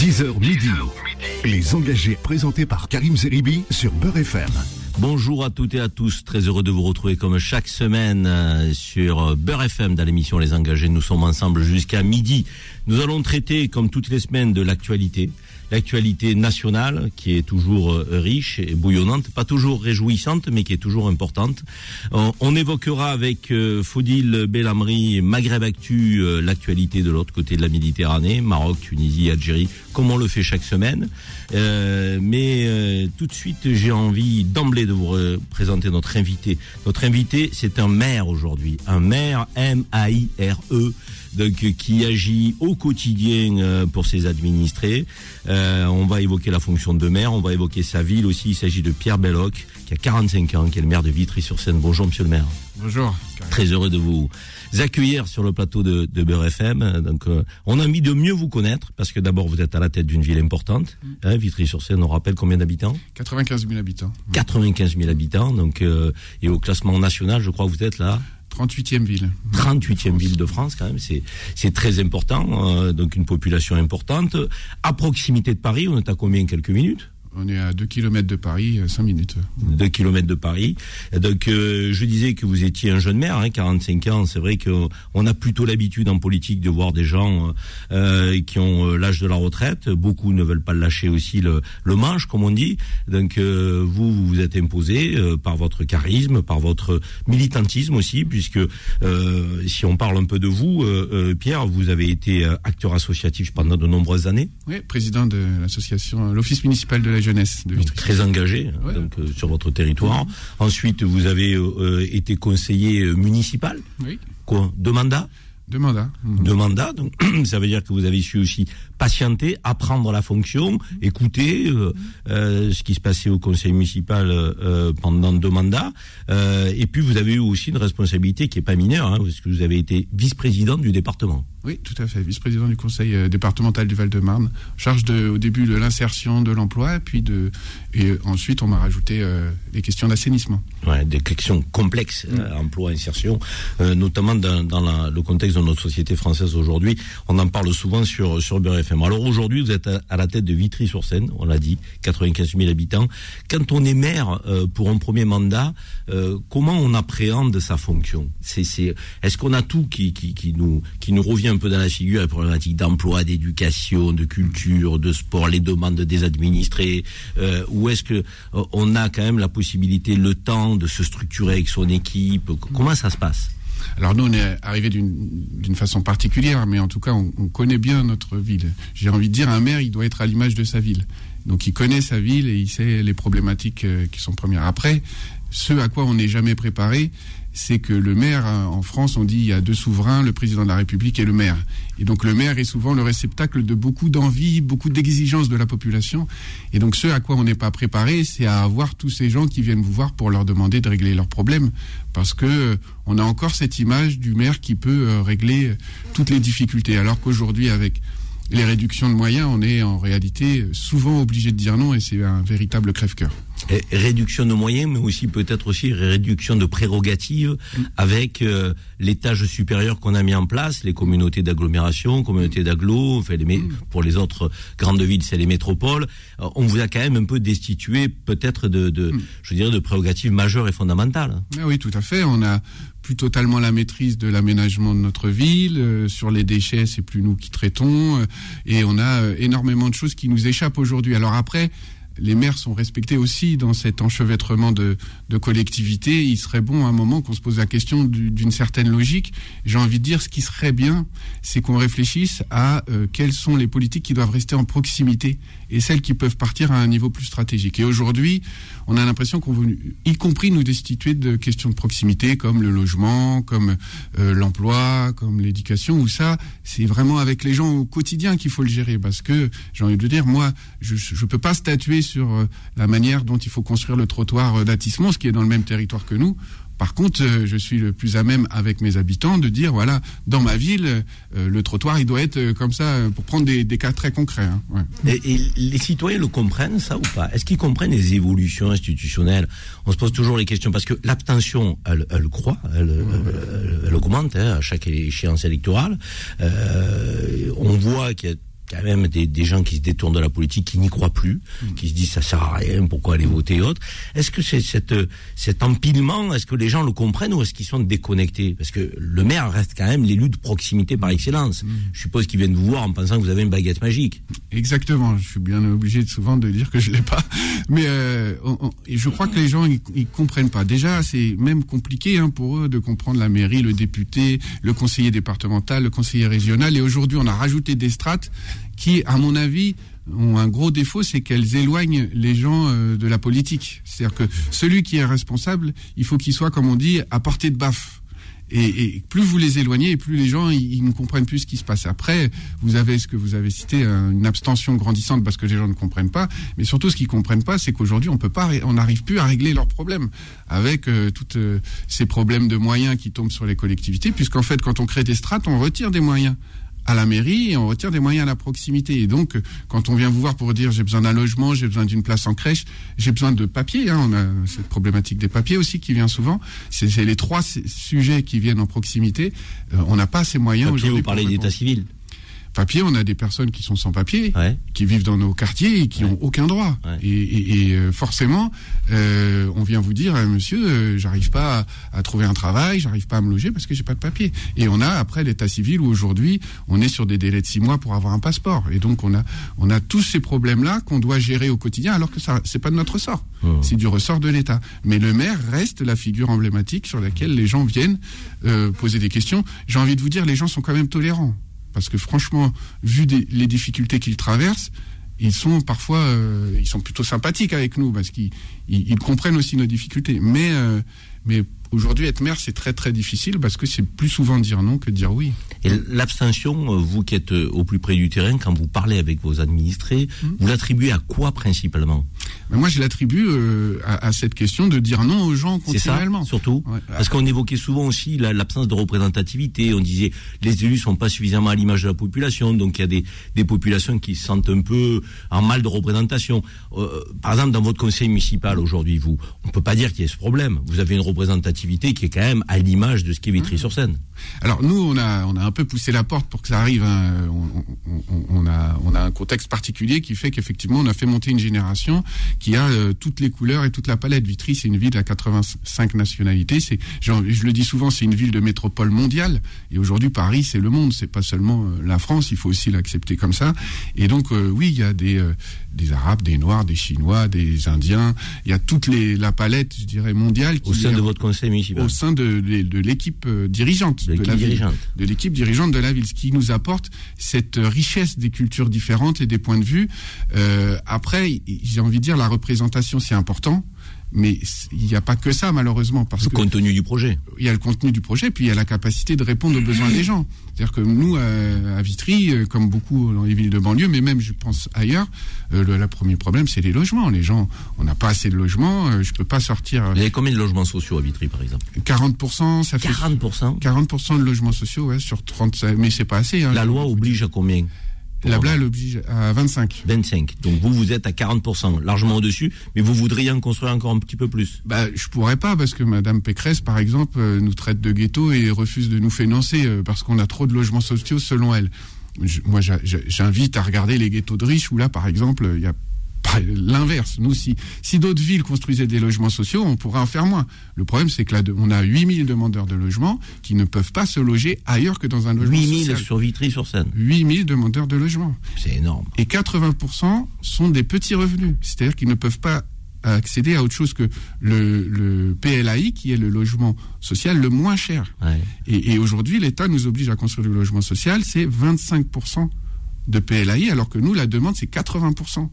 10h midi. Les engagés présentés par Karim Zeribi sur Beurre FM. Bonjour à toutes et à tous, très heureux de vous retrouver comme chaque semaine euh, sur Beurre FM dans l'émission Les Engagés. Nous sommes ensemble jusqu'à midi. Nous allons traiter, comme toutes les semaines, de l'actualité l'actualité nationale qui est toujours euh, riche et bouillonnante, pas toujours réjouissante, mais qui est toujours importante. On, évoquera avec euh, Faudil Bellamri, Maghreb Actu, euh, l'actualité de l'autre côté de la Méditerranée, Maroc, Tunisie, Algérie, comme on le fait chaque semaine. mais tout de suite, j'ai envie d'emblée de vous présenter notre invité. Notre invité, c'est un maire aujourd'hui, un maire M-A-I-R-E donc qui agit au quotidien euh, pour ses administrés. Euh, on va évoquer la fonction de maire, on va évoquer sa ville aussi. Il s'agit de Pierre Belloc, qui a 45 ans, qui est le maire de Vitry-sur-Seine. Bonjour, monsieur le maire. Bonjour. Très heureux de vous accueillir sur le plateau de, de Beurre FM. Donc, euh, on a envie de mieux vous connaître parce que d'abord vous êtes à la tête d'une ville importante, mm. hein, Vitry-sur-Seine. On rappelle combien d'habitants? 95 000 habitants. 95 000 habitants. Donc, et au classement national, je crois que vous êtes là 38e ville. 38e ville de France, quand même, c'est c'est très important. Euh, donc une population importante. À proximité de Paris, on est à combien Quelques minutes? On est à 2 km de Paris, 5 euh, minutes. 2 km de Paris. Donc euh, je disais que vous étiez un jeune maire, hein, 45 ans. C'est vrai qu'on a plutôt l'habitude en politique de voir des gens euh, qui ont l'âge de la retraite. Beaucoup ne veulent pas lâcher aussi le, le manche, comme on dit. Donc vous, vous vous êtes imposé par votre charisme, par votre militantisme aussi, puisque si on parle un peu de vous, Pierre, vous avez été acteur associatif pendant de nombreuses années. Oui, président de l'association, l'Office municipal de la jeunesse de Vitry. Très engagé donc, euh, sur votre territoire. Ensuite, vous avez euh, euh, été conseiller municipal. Oui. Quoi? De mandat de mandat. De mandat, donc ça veut dire que vous avez su aussi patienter, apprendre la fonction, écouter euh, euh, ce qui se passait au conseil municipal euh, pendant deux mandats. et puis vous avez eu aussi une responsabilité qui est pas mineure, hein, parce que vous avez été vice-président du département. Oui, tout à fait, vice-président du conseil départemental du Val-de-Marne, charge de, au début de l'insertion de l'emploi, puis de, et ensuite on m'a rajouté les questions d'assainissement. Ouais, des questions complexes, mm. emploi, insertion, notamment dans, dans le contexte de notre société française aujourd'hui. On en parle souvent sur sur BRF alors aujourd'hui, vous êtes à, la tête de Vitry-sur-Seine, on l'a dit, 95 000 habitants. Quand on est maire euh, pour un premier mandat, euh, comment on appréhende sa fonction? C'est, est-ce qu'on a tout qui, qui, nous qui nous revient un peu dans la figure, les problématiques d'emploi, d'éducation, de culture, de sport, les demandes des administrés, euh, ou est-ce que on a quand même la possibilité, le temps de se structurer avec son équipe? Comment ça se passe? Alors nous, on est arrivé d'une façon particulière, mais en tout cas, on, connaît bien notre ville. J'ai envie de dire, un maire, il doit être à l'image de sa ville. Donc il connaît sa ville et il sait les problématiques euh, qui sont premières. Après, ce à quoi on n'est jamais préparé, c'est que le maire, hein, en France, on dit il y a deux souverains, le président de la République et le maire. Et donc le maire est souvent le réceptacle de beaucoup d'envie, beaucoup d'exigences de la population. Et donc ce à quoi on n'est pas préparé, c'est à avoir tous ces gens qui viennent vous voir pour leur demander de régler leurs problèmes. Parce que euh, on a encore cette image du maire qui peut euh, régler euh, toutes les difficultés. Alors qu'aujourd'hui, avec les réductions de moyens, on est en réalité souvent obligé de dire non et c'est un véritable crève-cœur réduction de moyens, mais aussi peut-être aussi réduction de prérogatives mm. avec euh, l'étage supérieur qu'on a mis en place, les communautés d'agglomération, communautés d'agglo, enfin, les, mm. pour les autres grandes villes, c'est les métropoles. Euh, on vous a quand même un peu destitué peut-être de, de mm. je dirais, de prérogatives majeures et fondamentales. Ah oui, tout à fait. On a plus totalement la maîtrise de l'aménagement de notre ville. Euh, sur les déchets, c'est plus nous qui traitons. et on a énormément de choses qui nous échappent aujourd'hui. Alors après, les maires sont respectés aussi dans cet enchevêtrement de, collectivités. Il serait bon à un moment qu'on se pose la question d'une certaine logique. J'ai envie de dire, ce qui serait bien, c'est qu'on réfléchisse à euh, quelles sont les politiques qui doivent rester en proximité et celles qui peuvent partir à un niveau plus stratégique. Et aujourd'hui, on a l'impression qu'on veut, y compris nous destituer de questions de proximité comme le logement, comme euh, l'emploi, comme l'éducation, où ça, c'est vraiment avec les gens au quotidien qu'il faut le gérer. Parce que, j'ai envie de dire, moi, je ne peux pas statuer sur euh, la manière dont il faut construire le trottoir euh, d'Attissement, ce qui est dans le même territoire que nous. Par contre, euh, je suis le plus à même avec mes habitants de dire, voilà, dans ma ville, le trottoir, il doit être comme ça, pour prendre des, cas très concrets. Hein, et, les citoyens le comprennent, ça ou pas? Est-ce qu'ils comprennent les évolutions institutionnelles? On se pose toujours les questions, parce que l'abstention, elle, elle croît, elle, augmente hein, à chaque échéance électorale. on voit qu'il y a quand même des, des, gens qui se détournent de la politique, qui n'y croient plus, mm. qui se disent ça sert à rien, pourquoi aller voter et autres. Est-ce que c'est cette, cet empilement, est-ce que les gens le comprennent ou est-ce qu'ils sont déconnectés? Parce que le maire reste quand même l'élu de proximité par excellence. Mm. Je suppose qu'ils viennent vous voir en pensant que vous avez une baguette magique. Exactement. Je suis bien obligé souvent de dire que je l'ai pas, mais euh, je crois que les gens ils, ils comprennent pas. Déjà, c'est même compliqué hein, pour eux de comprendre la mairie, le député, le conseiller départemental, le conseiller régional. Et aujourd'hui, on a rajouté des strates qui, à mon avis, ont un gros défaut, c'est qu'elles éloignent les gens euh, de la politique. C'est-à-dire que celui qui est responsable, il faut qu'il soit, comme on dit, à portée de baffe. Et, plus vous les éloignez, et plus les gens ils, ne comprennent plus ce qui se passe. Après, vous avez ce que vous avez cité, une abstention grandissante parce que les gens ne comprennent pas. Mais surtout, ce qu'ils comprennent pas, c'est qu'aujourd'hui, on peut pas, on n'arrive plus à régler leurs problèmes avec euh, tous euh, ces problèmes de moyens qui tombent sur les collectivités, puisqu'en fait, quand on crée des strates, on retire des moyens à la mairie et on retire des moyens à la proximité. Et donc, quand on vient vous voir pour dire j'ai besoin d'un logement, j'ai besoin d'une place en crèche, j'ai besoin de papier, hein, on a cette problématique des papiers aussi qui vient souvent. C'est les trois sujets qui viennent en proximité. Euh, on n'a pas ces moyens aujourd'hui. Vous parlez d'état civil papier, on a des personnes qui sont sans papier, qui vivent dans nos quartiers et qui n'ont aucun droit. Et, euh, forcément, euh, on vient vous dire, euh, monsieur, j'arrive pas à, trouver un travail, j'arrive pas à me loger parce que j'ai pas de papier. Et on a après l'état civil où aujourd'hui, on est sur des délais de six mois pour avoir un passeport. Et donc on a, on a tous ces problèmes-là qu'on doit gérer au quotidien, alors que ça, c'est pas de notre ressort, oh. c'est du ressort de l'État. Mais le maire reste la figure emblématique sur laquelle les gens viennent poser des questions. J'ai envie de vous dire, les gens sont quand même tolérants. Parce que franchement, vu les difficultés qu'ils traversent, ils sont parfois, euh, plutôt sympathiques avec nous parce qu'ils ils, comprennent aussi nos difficultés. Mais, euh, mais Aujourd'hui, être maire, c'est très très difficile parce que c'est plus souvent dire non que dire oui. Et l'abstention, euh, vous qui êtes euh, au plus près du terrain, quand vous parlez avec vos administrés, hmm. vous l'attribuez à quoi principalement? Mais Moi, je l'attribue euh, à, cette question de dire non aux gens continuellement. Ça, surtout? Parce qu'on évoquait souvent aussi l'absence de représentativité. On disait les élus sont pas suffisamment à l'image de la population, donc il y a des, des, populations qui se sentent un peu en mal de représentation. par exemple, dans votre conseil municipal aujourd'hui, vous, on peut pas dire qu'il y ait ce problème. Vous avez une représentativité qui est quand même à l'image de ce qu'est Vitry-sur-Seine. Alors nous, on a, on a un peu poussé la porte pour que ça arrive. Hein. On, a, on a un contexte particulier qui fait qu'effectivement, on a fait monter une génération qui a euh, toutes les couleurs et toute la palette. Vitry, c'est une ville à 85 nationalités. C'est, je le dis souvent, c'est une ville de métropole mondiale. Et aujourd'hui, Paris, c'est le monde. C'est pas seulement euh, la France. Il faut aussi l'accepter comme ça. Et donc, euh, oui, il y a des, des Arabes, des Noirs, des Chinois, des Indiens. Il y a toute les, la palette, je dirais, mondiale. Qui Au sein de votre conseil au sein de, l'équipe euh, dirigeante de, la ville, de l'équipe dirigeante de la ville, ce qui nous apporte cette richesse des cultures différentes et des points de vue. Euh, après, j'ai envie de dire la représentation, c'est important. Mais il n'y a pas que ça, malheureusement. Parce le contenu du projet. Il y a le contenu du projet, puis il y a la capacité de répondre aux besoins des gens. C'est-à-dire que nous, euh, à Vitry, euh, comme beaucoup dans les villes de banlieue, mais même, je pense, ailleurs, euh, le, premier problème, c'est les logements. Les gens, on n'a pas assez de logements, je peux pas sortir... Il y a combien de logements sociaux à Vitry, par exemple? 40%, ça fait... 40% 40% de logements sociaux, ouais, sur 30... Mais c'est pas assez. Hein, la loi oblige à combien? La elle oblige à 25. 25. Donc vous, vous êtes à 40%, largement au-dessus, mais vous voudriez en construire encore un petit peu plus bah, Je pourrais pas, parce que Madame Pécresse, par exemple, euh, nous traite de ghetto et refuse de nous financer, euh, parce qu'on a trop de logements sociaux selon elle. moi, j'invite à regarder les ghettos de riches, où là, par exemple, il y a l'inverse. Nous, si, si d'autres villes construisaient des logements sociaux, on pourrait en faire moins. Le problème, c'est que là, on a 8000 demandeurs de logement qui ne peuvent pas se loger ailleurs que dans un logement 8000 sur Vitry-sur-Seine 8000 demandeurs de logement. C'est énorme. Et 80% sont des petits revenus. C'est-à-dire qu'ils ne peuvent pas accéder à autre chose que le, PLAI, qui est le logement social le moins cher. Et, et aujourd'hui, l'État nous oblige à construire du logement social, c'est 25% de PLAI, alors que nous, la demande, c'est 80%.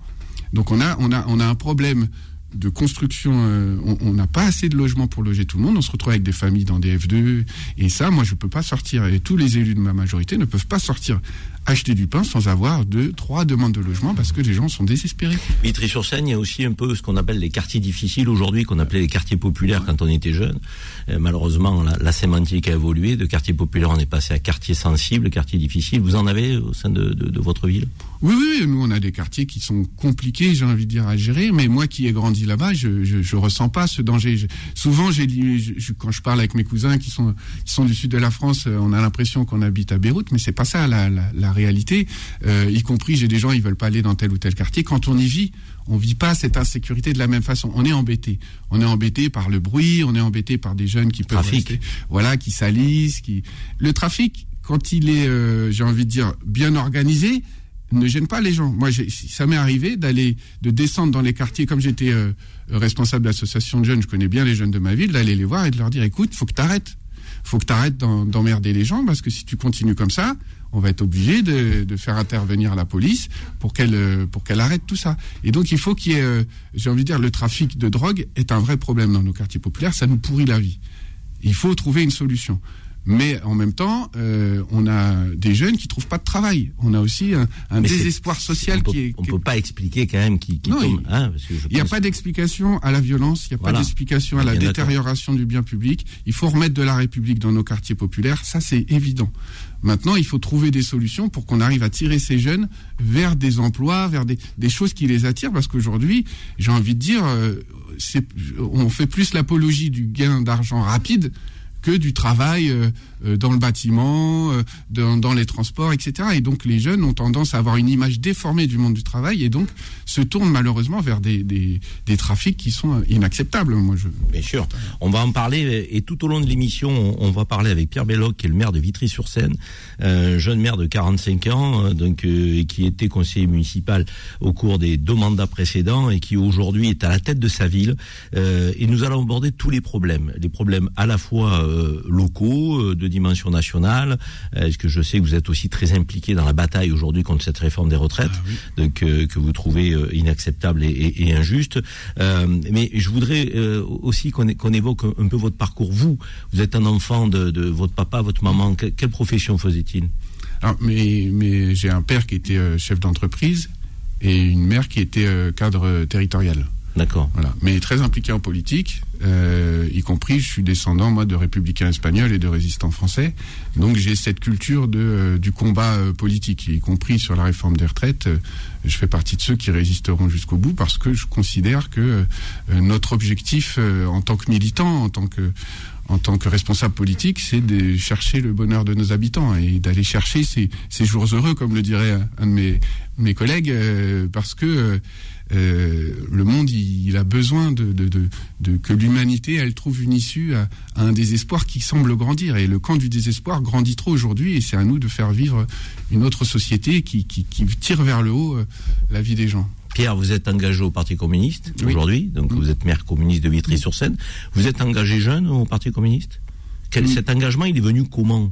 Donc on a, on a, un problème de construction, euh, on n'a pas assez de logements pour loger tout le monde. On se retrouve avec des familles dans des F2. Et ça, moi, je ne peux pas sortir. Et tous les élus de ma majorité ne peuvent pas sortir acheter du pain sans avoir deux, trois demandes de logement parce que les gens sont désespérés. Vitry-sur-Seine, il y a aussi un peu ce qu'on appelle les quartiers difficiles aujourd'hui, qu'on appelait les quartiers populaires quand on était jeune. Euh, malheureusement, la, sémantique a évolué. De quartier populaire, on est passé à quartier sensible, quartier difficile. Vous en avez au sein de votre ville? Oui, oui, nous on a des quartiers qui sont compliqués, j'ai envie de dire, à gérer, mais moi qui ai grandi là-bas, je, je, je, ressens pas ce danger. souvent, j'ai je, quand je parle avec mes cousins qui sont qui sont du sud de la France, euh, on a l'impression qu'on habite à Beyrouth, mais c'est pas ça la, la, la réalité. Euh, y compris, j'ai des gens, ils veulent pas aller dans tel ou tel quartier. Quand on y vit, on vit pas cette insécurité de la même façon. On est embêté. On est embêté par le bruit, on est embêté par des jeunes qui peuvent trafic. Rester, voilà, qui salissent, qui le trafic quand il est, euh, j'ai envie de dire, bien organisé, ne gêne pas les gens. Moi, ça m'est arrivé d'aller, de descendre dans les quartiers, comme j'étais euh, responsable d'association de jeunes, je connais bien les jeunes de ma ville, d'aller les voir et de leur dire, écoute, faut que tu arrêtes. Faut que tu arrêtes d'emmerder les gens, parce que si tu continues comme ça, on va être obligé de, de, faire intervenir la police pour qu'elle euh, pour qu'elle arrête tout ça. Et donc il faut qu'il y ait, euh, j'ai envie de dire, le trafic de drogue est un vrai problème dans nos quartiers populaires, ça nous pourrit la vie. Il faut trouver une solution. Mais en même temps, euh, on a des jeunes qui trouvent pas de travail. On a aussi un, un désespoir social on qui est. On peut pas expliquer quand même qui, qui non, tombe. Hein, il n'y a pas d'explication à la violence. Il n'y a voilà. pas d'explication à la détérioration du bien public. Il faut remettre de la République dans nos quartiers populaires. Ça, c'est évident. Maintenant, il faut trouver des solutions pour qu'on arrive à tirer ces jeunes vers des emplois, vers des, choses qui les attirent. Parce qu'aujourd'hui, j'ai envie de dire, euh, on fait plus l'apologie du gain d'argent rapide que du travail euh, euh, dans le bâtiment, euh, dans, les transports, etc. Et donc les jeunes ont tendance à avoir une image déformée du monde du travail et donc se tournent malheureusement vers des, trafics qui sont inacceptables. Moi, je... Bien sûr, on va en parler et tout au long de l'émission, on, va parler avec Pierre Belloc, qui est le maire de Vitry-sur-Seine, euh, jeune maire de 45 ans, donc qui était conseiller municipal au cours des deux mandats précédents et qui aujourd'hui est à la tête de sa ville. Et nous allons aborder tous les problèmes, les problèmes à la fois locaux, euh, de dimension nationale. Est-ce que je sais que vous êtes aussi très impliqué dans la bataille aujourd'hui contre cette réforme des retraites, ah, oui. donc, que vous trouvez inacceptable et, et, et injuste. mais je voudrais aussi qu'on qu évoque un peu votre parcours. Vous, vous êtes un enfant de, de votre papa, votre maman. Que, quelle profession faisait-il? Alors, mais, mais j'ai un père qui était chef d'entreprise et une mère qui était cadre territorial. D'accord. Voilà. Mais très impliqué en politique, euh, y compris, je suis descendant, moi, de républicains espagnols et de résistants français. Donc, j'ai cette culture de, euh, du combat euh, politique, y compris sur la réforme des retraites. Euh, je fais partie de ceux qui résisteront jusqu'au bout parce que je considère que notre objectif en tant que militant, en tant que en tant que responsable politique, c'est de chercher le bonheur de nos habitants et d'aller chercher ces, ces, jours heureux, comme le dirait un de mes, mes collègues, parce que euh, le monde, il, il, a besoin de, de, de, de que l'humanité, elle trouve une issue à, à, un désespoir qui semble grandir. Et le camp du désespoir grandit trop aujourd'hui, et c'est à nous de faire vivre une autre société qui, qui, qui tire vers le haut euh, la vie des gens. Pierre, vous êtes engagé au Parti communiste oui. aujourd'hui, donc mmh. vous êtes maire communiste de Vitry-sur-Seine. Vous êtes engagé jeune au Parti communiste? Quel, mmh. Cet engagement, il est venu comment?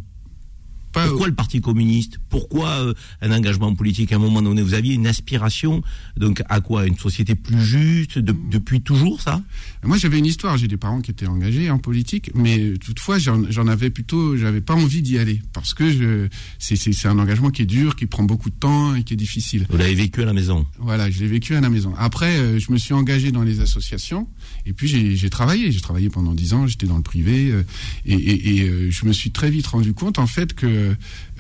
Pas Pourquoi le Parti communiste Pourquoi euh, un engagement politique à un moment donné Vous aviez une aspiration, donc à quoi Une société plus juste de, depuis toujours, ça Moi, j'avais une histoire. J'ai des parents qui étaient engagés en politique, mais toutefois, j'en avais plutôt, j'avais pas envie d'y aller parce que c'est un engagement qui est dur, qui prend beaucoup de temps et qui est difficile. Vous l'avez vécu à la maison Voilà, je l'ai vécu à la maison. Après, euh, je me suis engagé dans les associations et puis j'ai travaillé. J'ai travaillé pendant dix ans. J'étais dans le privé euh, et, et, et euh, je me suis très vite rendu compte, en fait, que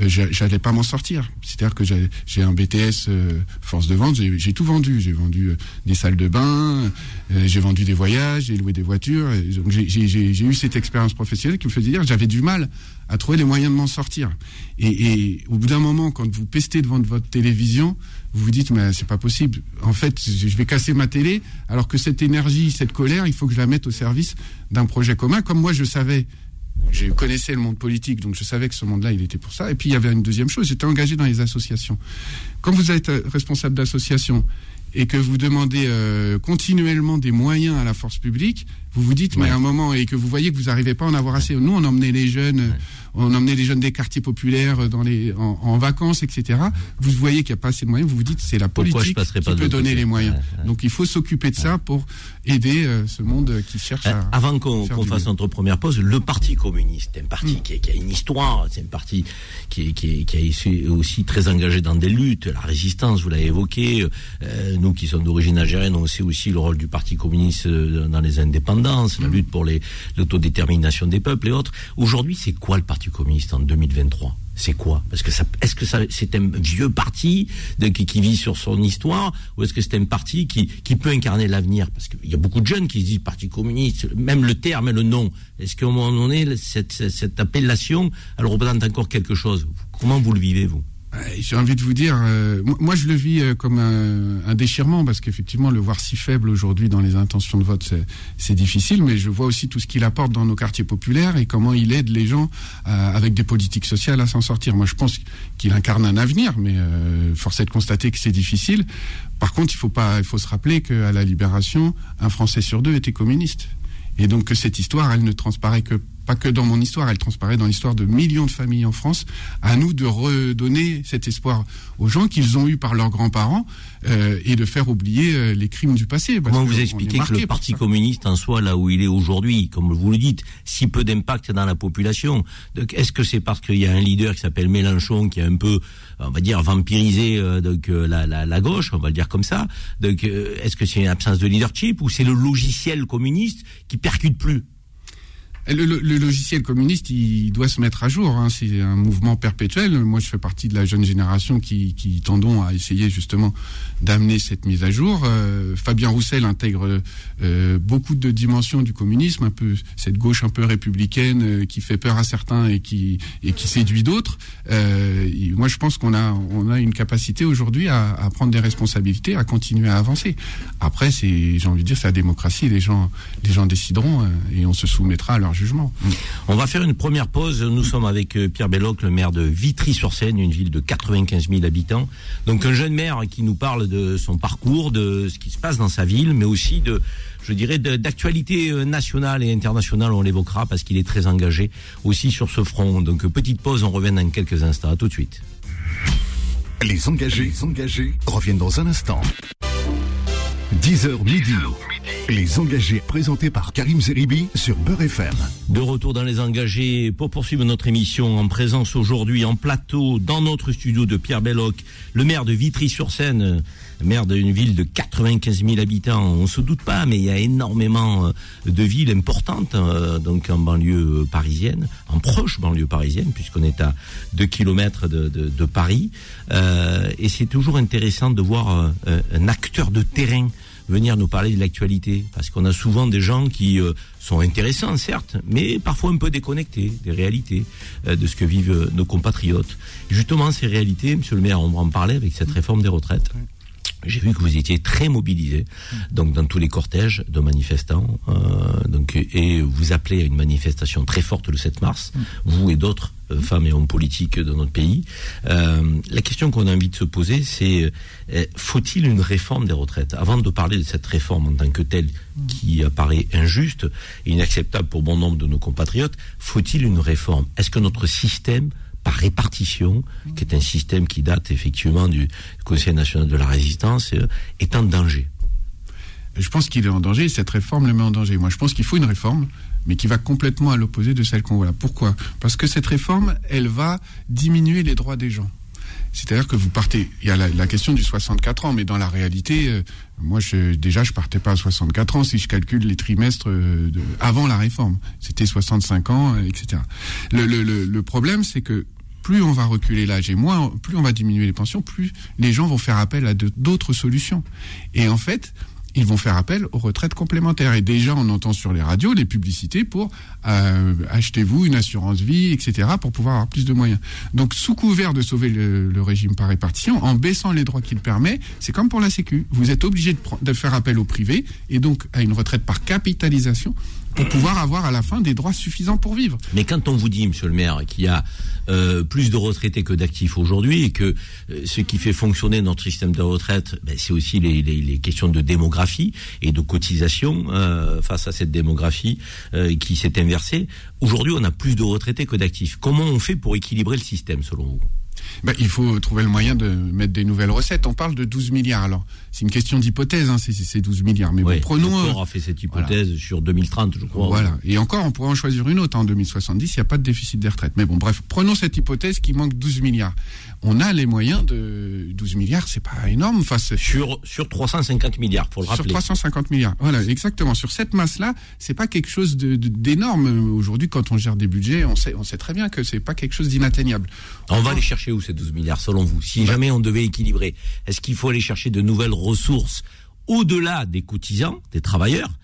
euh, j'allais pas m'en sortir. C'est-à-dire que j'ai un BTS euh, force de vente, j'ai tout vendu. J'ai vendu euh, des salles de bain, j'ai vendu des voyages, j'ai loué des voitures. j'ai eu cette expérience professionnelle qui me faisait dire que j'avais du mal à trouver les moyens de m'en sortir. Et, au bout d'un moment, quand vous pestez devant votre télévision, vous vous dites mais c'est pas possible. En fait, je vais casser ma télé, alors que cette énergie, cette colère, il faut que je la mette au service d'un projet commun. Comme moi, je savais je connaissais le monde politique, donc je savais que ce monde-là, il était pour ça. Et puis il y avait une deuxième chose, j'étais engagé dans les associations. Quand vous êtes responsable d'association et que vous demandez euh, continuellement des moyens à la force publique, vous vous dites, ouais. mais à un moment, et que vous voyez que vous n'arrivez pas à en avoir assez. Nous, on emmenait les jeunes, ouais. On emmenait les jeunes des quartiers populaires dans les, en, en vacances, etc. Vous voyez qu'il n'y a pas assez de moyens, vous vous dites, c'est la politique qui peut donner côté. les moyens. Ouais, Donc il faut s'occuper de ça pour aider euh, ce monde qui cherche à. Avant qu'on qu fasse notre première pause, le Parti communiste, c'est un parti mmh. qui, qui, a une histoire, c'est un parti qui, qui, qui est aussi très engagé dans des luttes, la résistance, vous l'avez évoqué. Euh, nous qui sommes d'origine algérienne, on sait aussi le rôle du Parti communiste euh, dans les indépendants indépendance, la lutte pour l'autodétermination des peuples et autres. Aujourd'hui, c'est quoi le Parti communiste en 2023 c'est quoi? Parce que ça, est-ce que ça, c'est un vieux parti qui, vit sur son histoire, ou est-ce que c'est un parti qui, qui peut incarner l'avenir? Parce qu'il y a beaucoup de jeunes qui se disent Parti communiste, même le terme et le nom. Est-ce qu'à un moment donné, cette, cette appellation, elle représente encore quelque chose? Comment vous le vivez, vous? J'ai envie de vous dire, euh, moi je le vis euh, comme un, un déchirement parce qu'effectivement le voir si faible aujourd'hui dans les intentions de vote c'est difficile, mais je vois aussi tout ce qu'il apporte dans nos quartiers populaires et comment il aide les gens euh, avec des politiques sociales à s'en sortir. Moi je pense qu'il incarne un avenir, mais force est de constater que c'est difficile. Par contre, il faut pas, il faut se rappeler qu'à la libération, un Français sur deux était communiste. Et donc que cette histoire, elle ne transparaît que pas que dans mon histoire, elle transparaît dans l'histoire de millions de familles en France. À nous de redonner cet espoir aux gens qu'ils ont eu par leurs grands-parents euh, et de faire oublier euh, les crimes du passé. Comment vous expliquez que le Parti communiste en soit là où il est aujourd'hui, comme vous le dites, si peu d'impact dans la population Est-ce que c'est parce qu'il y a un leader qui s'appelle Mélenchon qui a un peu, on va dire, vampirisé euh, donc la, la, la, gauche, on va le dire comme ça Donc est-ce que c'est une absence de leadership ou c'est le logiciel communiste qui percute plus? Le, le, logiciel communiste, il doit se mettre à jour. Hein. C'est un mouvement perpétuel. Moi, je fais partie de la jeune génération qui, qui tendons à essayer justement d'amener cette mise à jour. Euh, Fabien Roussel intègre euh, beaucoup de dimensions du communisme, un peu cette gauche un peu républicaine euh, qui fait peur à certains et qui et qui séduit d'autres. Euh, moi, je pense qu'on a on a une capacité aujourd'hui à, à, prendre des responsabilités, à continuer à avancer. Après, c'est j'ai envie de dire, c'est la démocratie. Les gens les gens décideront euh, et on se soumettra à leur jugement. On va faire une première pause. Nous sommes avec euh, Pierre Belloc, le maire de Vitry-sur-Seine, une ville de 95 000 habitants. Donc un jeune maire qui nous parle de son parcours, de ce qui se passe dans sa ville, mais aussi de, je dirais, d'actualité euh, nationale et internationale. On l'évoquera parce qu'il est très engagé aussi sur ce front. Donc petite pause, on revient dans quelques instants. À tout de suite. Les engagés, les engagés reviennent dans un instant. 10h midi. Les engagés présentés par Karim Zeribi sur Beurre FM. De retour dans les engagés pour poursuivre notre émission en présence aujourd'hui en plateau dans notre studio de Pierre Belloc, le maire de Vitry-sur-Seine, maire d'une ville de 95 000 habitants. On se doute pas, mais il y a énormément euh, de villes importantes euh, donc en banlieue parisienne, en proche banlieue parisienne, puisqu'on est à 2 kilomètres de, Paris. Euh, et c'est toujours intéressant de voir un acteur de terrain venir nous parler de l'actualité, parce qu'on a souvent des gens qui euh, sont intéressants, certes, mais parfois un peu déconnectés des réalités euh, de ce que vivent nos compatriotes. justement, ces réalités, Monsieur le Maire, on va en parler avec cette réforme des retraites. J'ai vu que vous étiez très mobilisé, donc dans tous les cortèges de manifestants, euh, donc et vous appelez à une manifestation très forte le 7 mars, vous et d'autres euh, femmes et hommes politiques de notre pays. Euh, la question qu'on a envie de se poser, c'est faut-il une réforme des retraites? Avant de parler de cette réforme en tant que telle, qui apparaît injuste et inacceptable pour bon nombre de nos compatriotes, faut-il une réforme? Est-ce que notre système par répartition, qui est un système qui date effectivement du Conseil national de la résistance, euh, est en danger. Je pense qu'il est en danger, cette réforme le met en danger. Moi, je pense qu'il faut une réforme, mais qui va complètement à l'opposé de celle qu'on voit là. Pourquoi? Parce que cette réforme, elle va diminuer les droits des gens. C'est-à-dire que vous partez, il y a la, question du 64 ans, mais dans la réalité, euh, moi, déjà, je partais pas à 64 ans si je calcule les trimestres euh, avant la réforme. C'était 65 ans, etc. Le problème, c'est que plus on va reculer l'âge et moins, plus on va diminuer les pensions, plus les gens vont faire appel à d'autres solutions. Et en fait, ils vont faire appel aux retraites complémentaires. Et déjà, on entend sur les radios les publicités pour euh, achetez-vous une assurance vie, etc., pour pouvoir avoir plus de moyens. Donc, sous couvert de sauver le, régime par répartition, en baissant les droits qu'il permet, c'est comme pour la Sécu. Vous êtes obligé de faire appel au privé et donc à une retraite par capitalisation pour pouvoir avoir à la fin des droits suffisants pour vivre. Mais quand on vous dit, Monsieur le Maire, qu'il y a euh, plus de retraités que d'actifs aujourd'hui et que euh, ce qui fait fonctionner notre système de retraite, ben, c'est aussi les, les, les, questions de démographie et de cotisation euh, face à cette démographie euh, qui s'est inversée. Aujourd'hui, on a plus de retraités que d'actifs. Comment on fait pour équilibrer le système, selon vous? Ben, il faut trouver le moyen de mettre des nouvelles recettes. On parle de 12 milliards. Alors, c'est une question d'hypothèse, hein, c'est 12 milliards. Mais bon, prenons. Le corps a fait cette hypothèse sur 2030, je crois. Voilà. Et encore, on pourrait en choisir une autre. En 2070, il n'y a pas de déficit des retraites. Mais bon, bref, prenons cette hypothèse qui manque 12 milliards. On a les moyens de 12 milliards, c'est pas énorme. Face sur sur 350 milliards, pour le rappeler. Sur 350 milliards. Voilà, exactement. Sur cette masse-là, c'est pas quelque chose d'énorme. Aujourd'hui, quand on gère des budgets, on sait, on sait très bien que c'est pas quelque chose d'inatteignable. On va aller chercher où ces 12 milliards, selon vous? Si jamais on devait équilibrer, est-ce qu'il faut aller chercher de nouvelles ressources au-delà des cotisants, des travailleurs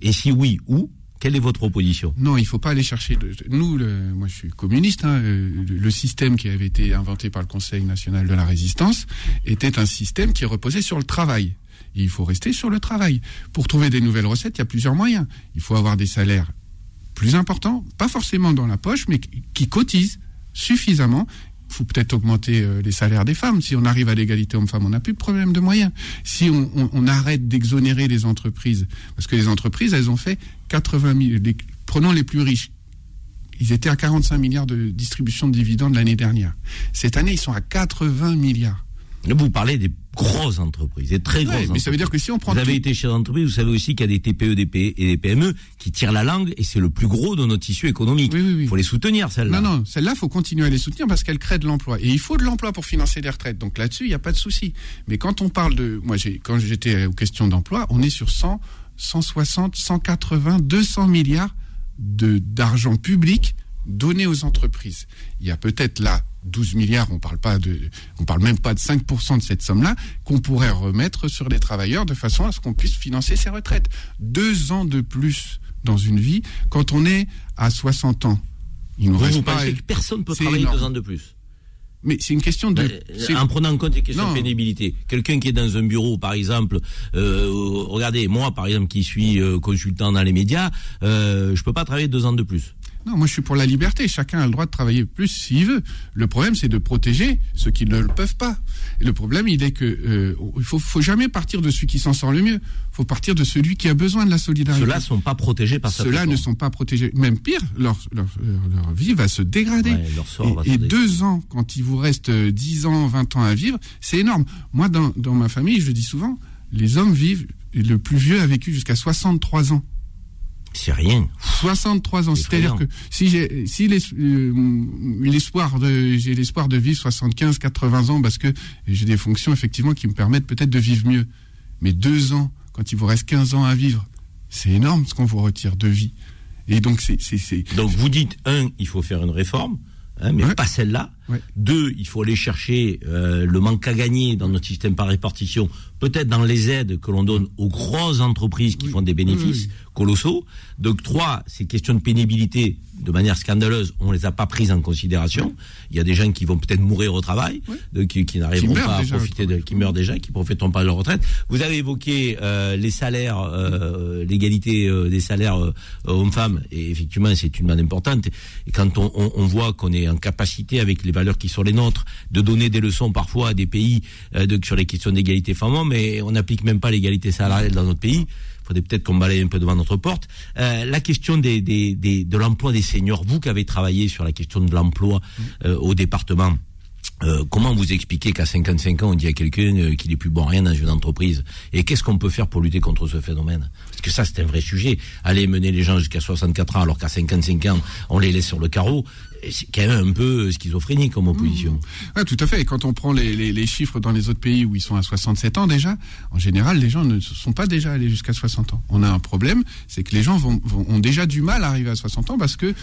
Et si oui, où? Quelle est votre opposition? Non, il ne faut pas aller chercher. Nous, moi, je suis communiste. Hein, le, système qui avait été inventé par le Conseil national de la résistance était un système qui reposait sur le travail. il faut rester sur le travail. Pour trouver des nouvelles recettes, il y a plusieurs moyens. Il faut avoir des salaires plus importants, pas forcément dans la poche, mais qui cotisent suffisamment faut peut-être augmenter euh, les salaires des femmes. Si on arrive à l'égalité homme-femme, on n'a plus de problème de moyens. Si on, arrête d'exonérer les entreprises, parce que les entreprises, elles ont fait 80 000. prenons les plus riches. Ils étaient à 45 milliards de distribution de dividendes l'année dernière. Cette année, ils sont à 80 milliards. Vous parlez des grosses entreprises, des très grosses entreprises. Mais ça veut dire que si on prend. Vous avez été chez entreprises, vous savez aussi qu'il y a des TPE des et des PME qui tirent la langue et c'est le plus gros de notre tissu économique. Il faut les soutenir, celles-là. Non, non, celles-là, il faut continuer à les soutenir parce qu'elles créent de l'emploi. Et il faut de l'emploi pour financer les retraites. Donc là-dessus, il n'y a pas de souci. Mais quand on parle de. Moi, quand j'étais aux questions d'emploi, on est sur 100, 160, 180, 200 milliards d'argent public donné aux entreprises. Il y a peut-être là 12 milliards, on parle pas de, on parle même pas de 5% de cette somme-là, qu'on pourrait remettre sur les travailleurs de façon à ce qu'on puisse financer ces retraites. Deux ans de plus dans une vie, quand on est à 60 ans, il nous reste pas. Que personne peut travailler deux ans de plus. Mais c'est une question de. Ben, en prenant en compte les questions de pénibilité. Quelqu'un qui est dans un bureau, par exemple, euh, regardez, moi, par exemple, qui suis euh, consultant dans les médias, euh, je peux pas travailler deux ans de plus. Non, moi je suis pour la liberté. Chacun a le droit de travailler plus s'il veut. Le problème, c'est de protéger ceux qui ne le peuvent pas. Et le problème, il est que euh, il faut, faut jamais partir de celui qui s'en sort le mieux. Il faut partir de celui qui a besoin de la solidarité. Ceux-là sont pas protégés par ça. Ceux-là ne sont pas protégés. Même pire, leur, leur, leur vie va se dégrader. leur sort et, va et deux ans, quand il vous reste 10 ans, 20 ans à vivre, c'est énorme. Moi, dans, dans ma famille, je le dis souvent, les hommes vivent. Le plus vieux a vécu jusqu'à 63 ans. C'est rien. 63 ans. C'est-à-dire que si j'ai si euh, l'espoir de j'ai l'espoir de vivre 75, 80 ans parce que j'ai des fonctions effectivement qui me permettent peut-être de vivre mieux. Mais deux ans, quand il vous reste 15 ans à vivre, c'est énorme ce qu'on vous retire de vie. Et donc c'est donc vous dites un, il faut faire une réforme. Hein, mais pas celle-là. Deux, il faut aller chercher euh, le manque à gagner dans notre système par répartition, peut-être dans les aides que l'on donne aux grosses entreprises qui font des bénéfices colossaux. Donc trois, ces questions de pénibilité, de manière scandaleuse, on les a pas prises en considération. Il y a des gens qui vont peut-être mourir au travail, qui, qui n'arriveront pas à profiter, de, qui meurent déjà, qui profiteront pas de leur retraite. Vous avez évoqué euh, les salaires, euh, l'égalité euh, des salaires hommes-femmes, et effectivement c'est une manne importante. Et quand on, on, on voit qu'on est en capacité avec les valeurs qui sont les nôtres, de donner des leçons parfois à des pays euh, sur les questions d'égalité femmes mais on n'applique même pas l'égalité salariale dans notre pays. Il faudrait peut-être qu'on balaye un peu devant notre porte. Euh, la question des, de l'emploi des seniors, vous qui avez travaillé sur la question de l'emploi euh, au département, comment vous expliquez qu'à 55 ans, on dit à quelqu'un qu'il est plus bon rien dans une entreprise? Et qu'est-ce qu'on peut faire pour lutter contre ce phénomène? Parce que ça, c'est un vrai sujet. Aller mener les gens jusqu'à 64 ans, alors qu'à 55 ans, on les laisse sur le carreau, c'est quand même un peu schizophrénique comme opposition. Mmh. Ouais, tout à fait. Et quand on prend les, chiffres dans les autres pays où ils sont à 67 ans déjà, en général, les gens ne sont pas déjà allés jusqu'à 60 ans. On a un problème, c'est que les gens ont déjà du mal à arriver à 60 ans parce que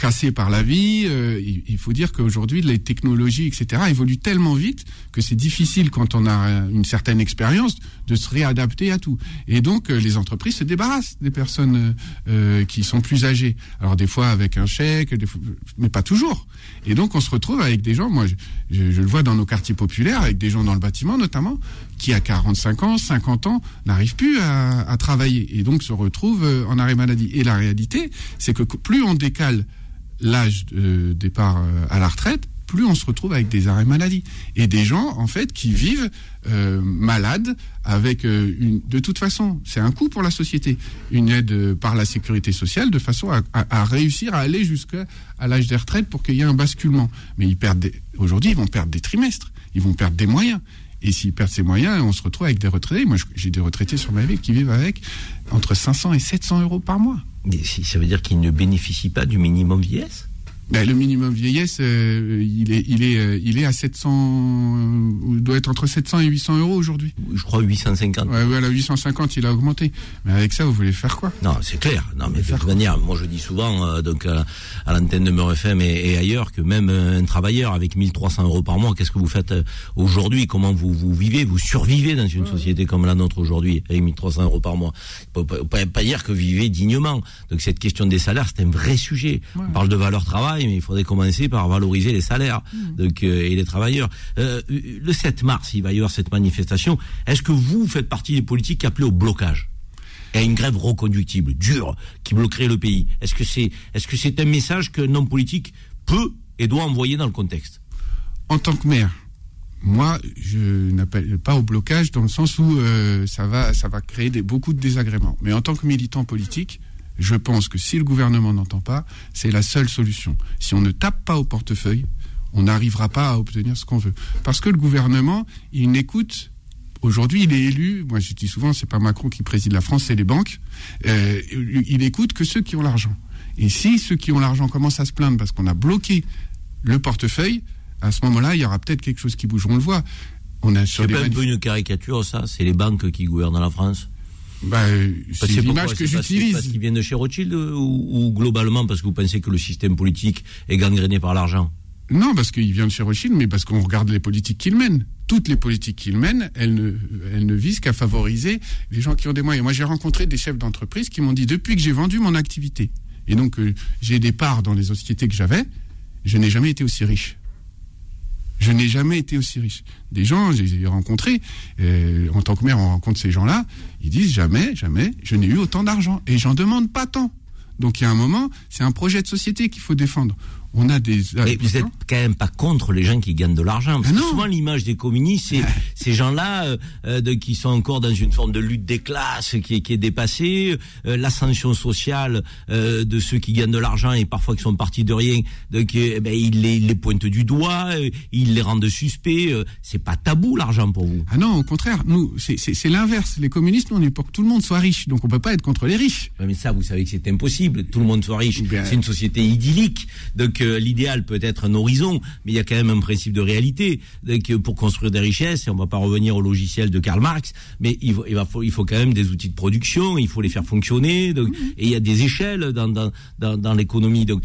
cassé par la vie. Euh, il, faut dire qu'aujourd'hui, les technologies, etc., évoluent tellement vite que c'est difficile, quand on a une certaine expérience, de se réadapter à tout. Et donc, euh, les entreprises se débarrassent des personnes euh, qui sont plus âgées. Alors, des fois avec un chèque, mais pas toujours. Et donc, on se retrouve avec des gens, moi, je, le vois dans nos quartiers populaires, avec des gens dans le bâtiment notamment, qui à 45 ans, 50 ans, n'arrivent plus à, travailler et donc se retrouvent en arrêt maladie. Et la réalité, c'est que plus on décale l'âge de départ euh, à la retraite, plus on se retrouve avec des arrêts maladie et des gens en fait qui vivent euh, malades avec euh. De toute façon, c'est un coût pour la société, une aide euh, par la sécurité sociale de façon à, réussir à aller jusqu'à l'âge des retraites pour qu'il y ait un basculement. Mais ils perdent aujourd'hui, ils vont perdre des trimestres, ils vont perdre des moyens. Et s'ils perdent ces moyens, on se retrouve avec des retraités. Moi, j'ai des retraités sur ma ville qui vivent avec entre 500 et 700 euros par mois. Mais ça veut dire qu'ils ne bénéficient pas du minimum vieillesse? Ben, le minimum vieillesse, euh, il est, il est, euh, il est à 700, euh, doit être entre 700 et 800 euros aujourd'hui. Je crois 850. Ouais, voilà, 850, il a augmenté. Mais avec ça, vous voulez faire quoi? Non, c'est clair. Non, mais de toute manière, moi je dis souvent, euh, donc à, à l'antenne de Meur FM et, et ailleurs, que même un travailleur avec 1300 euros par mois, qu'est-ce que vous faites aujourd'hui? Comment vous, vous vivez? Vous survivez dans une société comme la nôtre aujourd'hui, avec 1300 euros par mois? Pas, pas- pas dire que vivez dignement. Donc cette question des salaires, c'est un vrai sujet. On parle de valeur travail, mais il faudrait commencer par valoriser les salaires donc, euh, et les travailleurs. Euh, le 7 mars, il va y avoir cette manifestation. Est-ce que vous faites partie des politiques appelées au blocage? Et à une grève reconductible, dure, qui bloquerait le pays. Est-ce que c'est est-ce que c'est un message qu'un homme politique peut et doit envoyer dans le contexte? En tant que maire, moi, je n'appelle pas au blocage dans le sens où euh, ça va, ça va créer des, beaucoup de désagréments. Mais en tant que militant politique, je pense que si le gouvernement n'entend pas, c'est la seule solution. Si on ne tape pas au portefeuille, on n'arrivera pas à obtenir ce qu'on veut. Parce que le gouvernement, il n'écoute. Aujourd'hui, il est élu. Moi, je dis souvent, c'est pas Macron qui préside la France, c'est les banques. Euh, il écoute que ceux qui ont l'argent. Et si ceux qui ont l'argent commencent à se plaindre parce qu'on a bloqué le portefeuille, à ce moment-là, il y aura peut-être quelque chose qui bouge. On le voit. On a sur C'est pas un peu une caricature, ça C'est les banques qui gouvernent la France Bah, euh, Parce c'est l'image que C'est parce- j'utilise. Parce qu'ils viennent de chez Rothschild euh, ou, ou globalement parce que vous pensez que le système politique est gangréné par l'argent? Non, parce qu'il vient de chez Rothschild, mais parce qu'on regarde les politiques qu'il mène. Toutes les politiques qu'il mène, elles ne, elles ne visent qu'à favoriser les gens qui ont des moyens. Moi, j'ai rencontré des chefs d'entreprise qui m'ont dit depuis que j'ai vendu mon activité, et donc euh, j'ai des parts dans les sociétés que j'avais, je n'ai jamais été aussi riche. Je n'ai jamais été aussi riche. Des gens, j'ai rencontré, euh, en tant que maire, on rencontre ces gens-là, ils disent jamais, jamais, je n'ai eu autant d'argent. Et j'en demande pas tant. Donc il y a un moment, c'est un projet de société qu'il faut défendre. On a des. Mais vous êtes quand même pas contre les gens qui gagnent de l'argent. Parce Ah que non. souvent, l'image des communistes, c'est ces gens-là euh, euh, qui sont encore dans une forme de lutte des classes qui, est- qui est dépassée, euh, l'ascension sociale euh, de ceux qui gagnent de l'argent et parfois qui sont partis de rien. Donc, eh ben, ils les, les pointent du doigt, euh, ils les rendent suspects. euh, c'est pas tabou l'argent pour vous. Ah non, au contraire, nous, c'est- l'inverse. Les communistes, nous, on est pour que tout le monde soit riche. Donc on peut pas être contre les riches. Mais ça, vous savez que c'est impossible. Tout le monde soit riche. C'est une société idyllique. Donc l'idéal peut être un horizon, mais il y a quand même un principe de réalité. Euh, pour construire des richesses, et on va pas revenir au logiciel de Karl Marx, mais il faut, il va, faut, il faut quand même des outils de production. Il faut les faire fonctionner. Donc et il y a des échelles dans dans dans, dans l'économie. Donc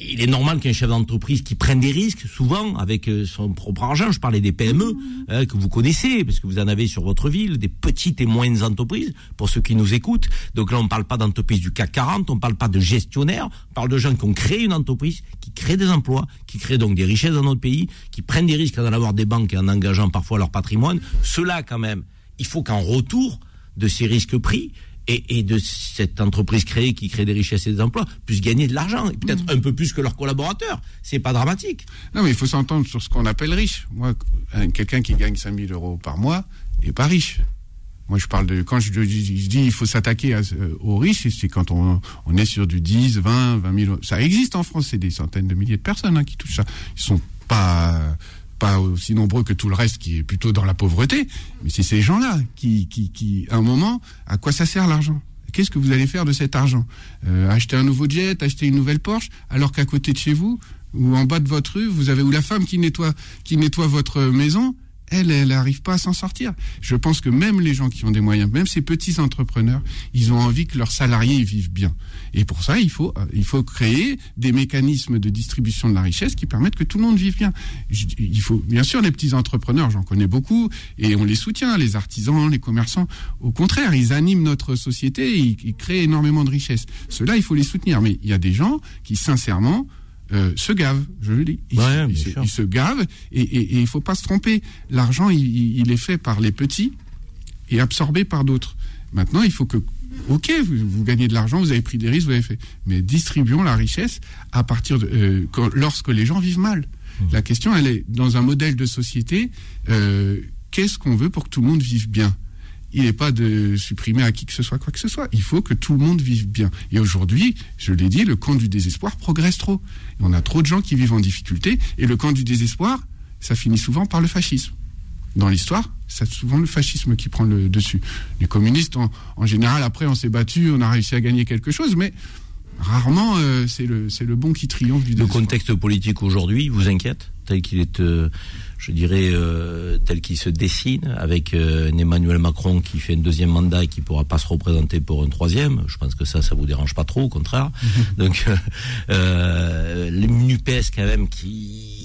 il est normal qu'un chef d'entreprise qui prenne des risques, souvent avec euh, son propre argent. Je parlais des PME hein, que vous connaissez, parce que vous en avez sur votre ville, des petites et moyennes entreprises, pour ceux qui nous écoutent. Donc là, on ne parle pas d'entreprise du CAC 40, on ne parle pas de gestionnaires, on parle de gens qui ont créé une entreprise, qui créent des emplois, qui créent donc des richesses dans notre pays, qui prennent des risques en allant avoir des banques et en engageant parfois leur patrimoine. Cela, quand même, il faut qu'en retour de ces risques pris, et, et de cette entreprise créée qui crée des richesses et des emplois puissent gagner de l'argent, et peut-être un peu plus que leurs collaborateurs. C'est pas dramatique. Non, mais il faut s'entendre sur ce qu'on appelle riche. Moi, un- quelqu'un qui gagne 5000 euros par mois est pas riche. Moi, je parle de quand je, je dis je dis il faut s'attaquer aux riches, c'est quand on, on est sur du 10, 20, 20 000. euros. Ça existe en France, c'est des centaines de milliers de personnes hein, qui touchent ça. Ils sont pas pas aussi nombreux que tout le reste qui est plutôt dans la pauvreté, mais c'est ces gens-là qui, qui, à un moment, à quoi ça sert l'argent? Qu'est-ce que vous allez faire de cet argent? Euh, Acheter un nouveau jet, acheter une nouvelle Porsche, alors qu'à côté de chez vous, ou en bas de votre rue, vous avez ou la femme qui nettoie, qui nettoie votre maison, elle, elle n'arrive pas à s'en sortir. Je pense que même les gens qui ont des moyens, même ces petits entrepreneurs, ils ont envie que leurs salariés vivent bien. Et pour ça, il faut, euh, il faut créer des mécanismes de distribution de la richesse qui permettent que tout le monde vive bien. Il faut, bien sûr, les petits entrepreneurs, j'en connais beaucoup, et on les soutient, les artisans, les commerçants. Au contraire, ils animent notre société, ils, ils créent énormément de richesses. Ceux-là, il faut les soutenir. Mais il y a des gens qui, sincèrement, euh, se gavent, je le dis. Ils, Ouais, se- bien ils se, sûr. ils se gavent et, et, et il faut pas se tromper. L'argent, il est fait par les petits et absorbé par d'autres. Maintenant, il faut que, ok, vous, vous gagnez de l'argent, vous avez pris des risques, vous avez fait, mais distribuons la richesse à partir de euh, quand- lorsque les gens vivent mal. Mmh. La question, elle est dans un modèle de société. Euh, qu'est-ce qu'on veut pour que tout le monde vive bien? Il n'est pas de supprimer à qui que ce soit quoi que ce soit. Il faut que tout le monde vive bien. Et aujourd'hui, je l'ai dit, le camp du désespoir progresse trop. on a trop de gens qui vivent en difficulté. Et le camp du désespoir, ça finit souvent par le fascisme. Dans l'histoire, c'est souvent le fascisme qui prend le dessus. Les communistes, en, général, après, on s'est battu, on a réussi à gagner quelque chose, mais rarement, euh, c'est le, le bon qui triomphe du Le contexte politique aujourd'hui vous inquiète tel qu'il est, euh, je dirais, euh, tel qu'il se dessine, avec Emmanuel Macron qui fait un deuxième mandat et qui pourra pas se représenter pour un troisième? Je pense que ça, ça vous dérange pas trop, au contraire. Donc, les Nupes quand même qui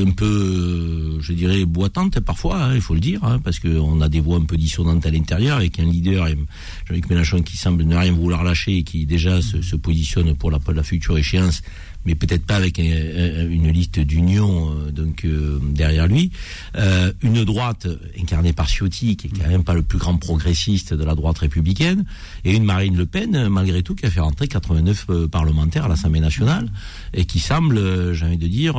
un peu, je dirais, boitante parfois, hein, il faut le dire, hein, parce qu'on a des voix un peu dissonantes à l'intérieur et qu'un leader, Jean-Luc Mélenchon, qui semble ne rien vouloir lâcher et qui déjà se, positionne pour la future échéance mais peut-être pas avec une liste d'union euh, donc euh, derrière lui. Euh, une droite incarnée par Ciotti, qui est quand même pas le plus grand progressiste de la droite républicaine, et une Marine Le Pen, malgré tout, qui a fait rentrer 89 parlementaires à l'Assemblée nationale et qui semble, j'ai envie de dire,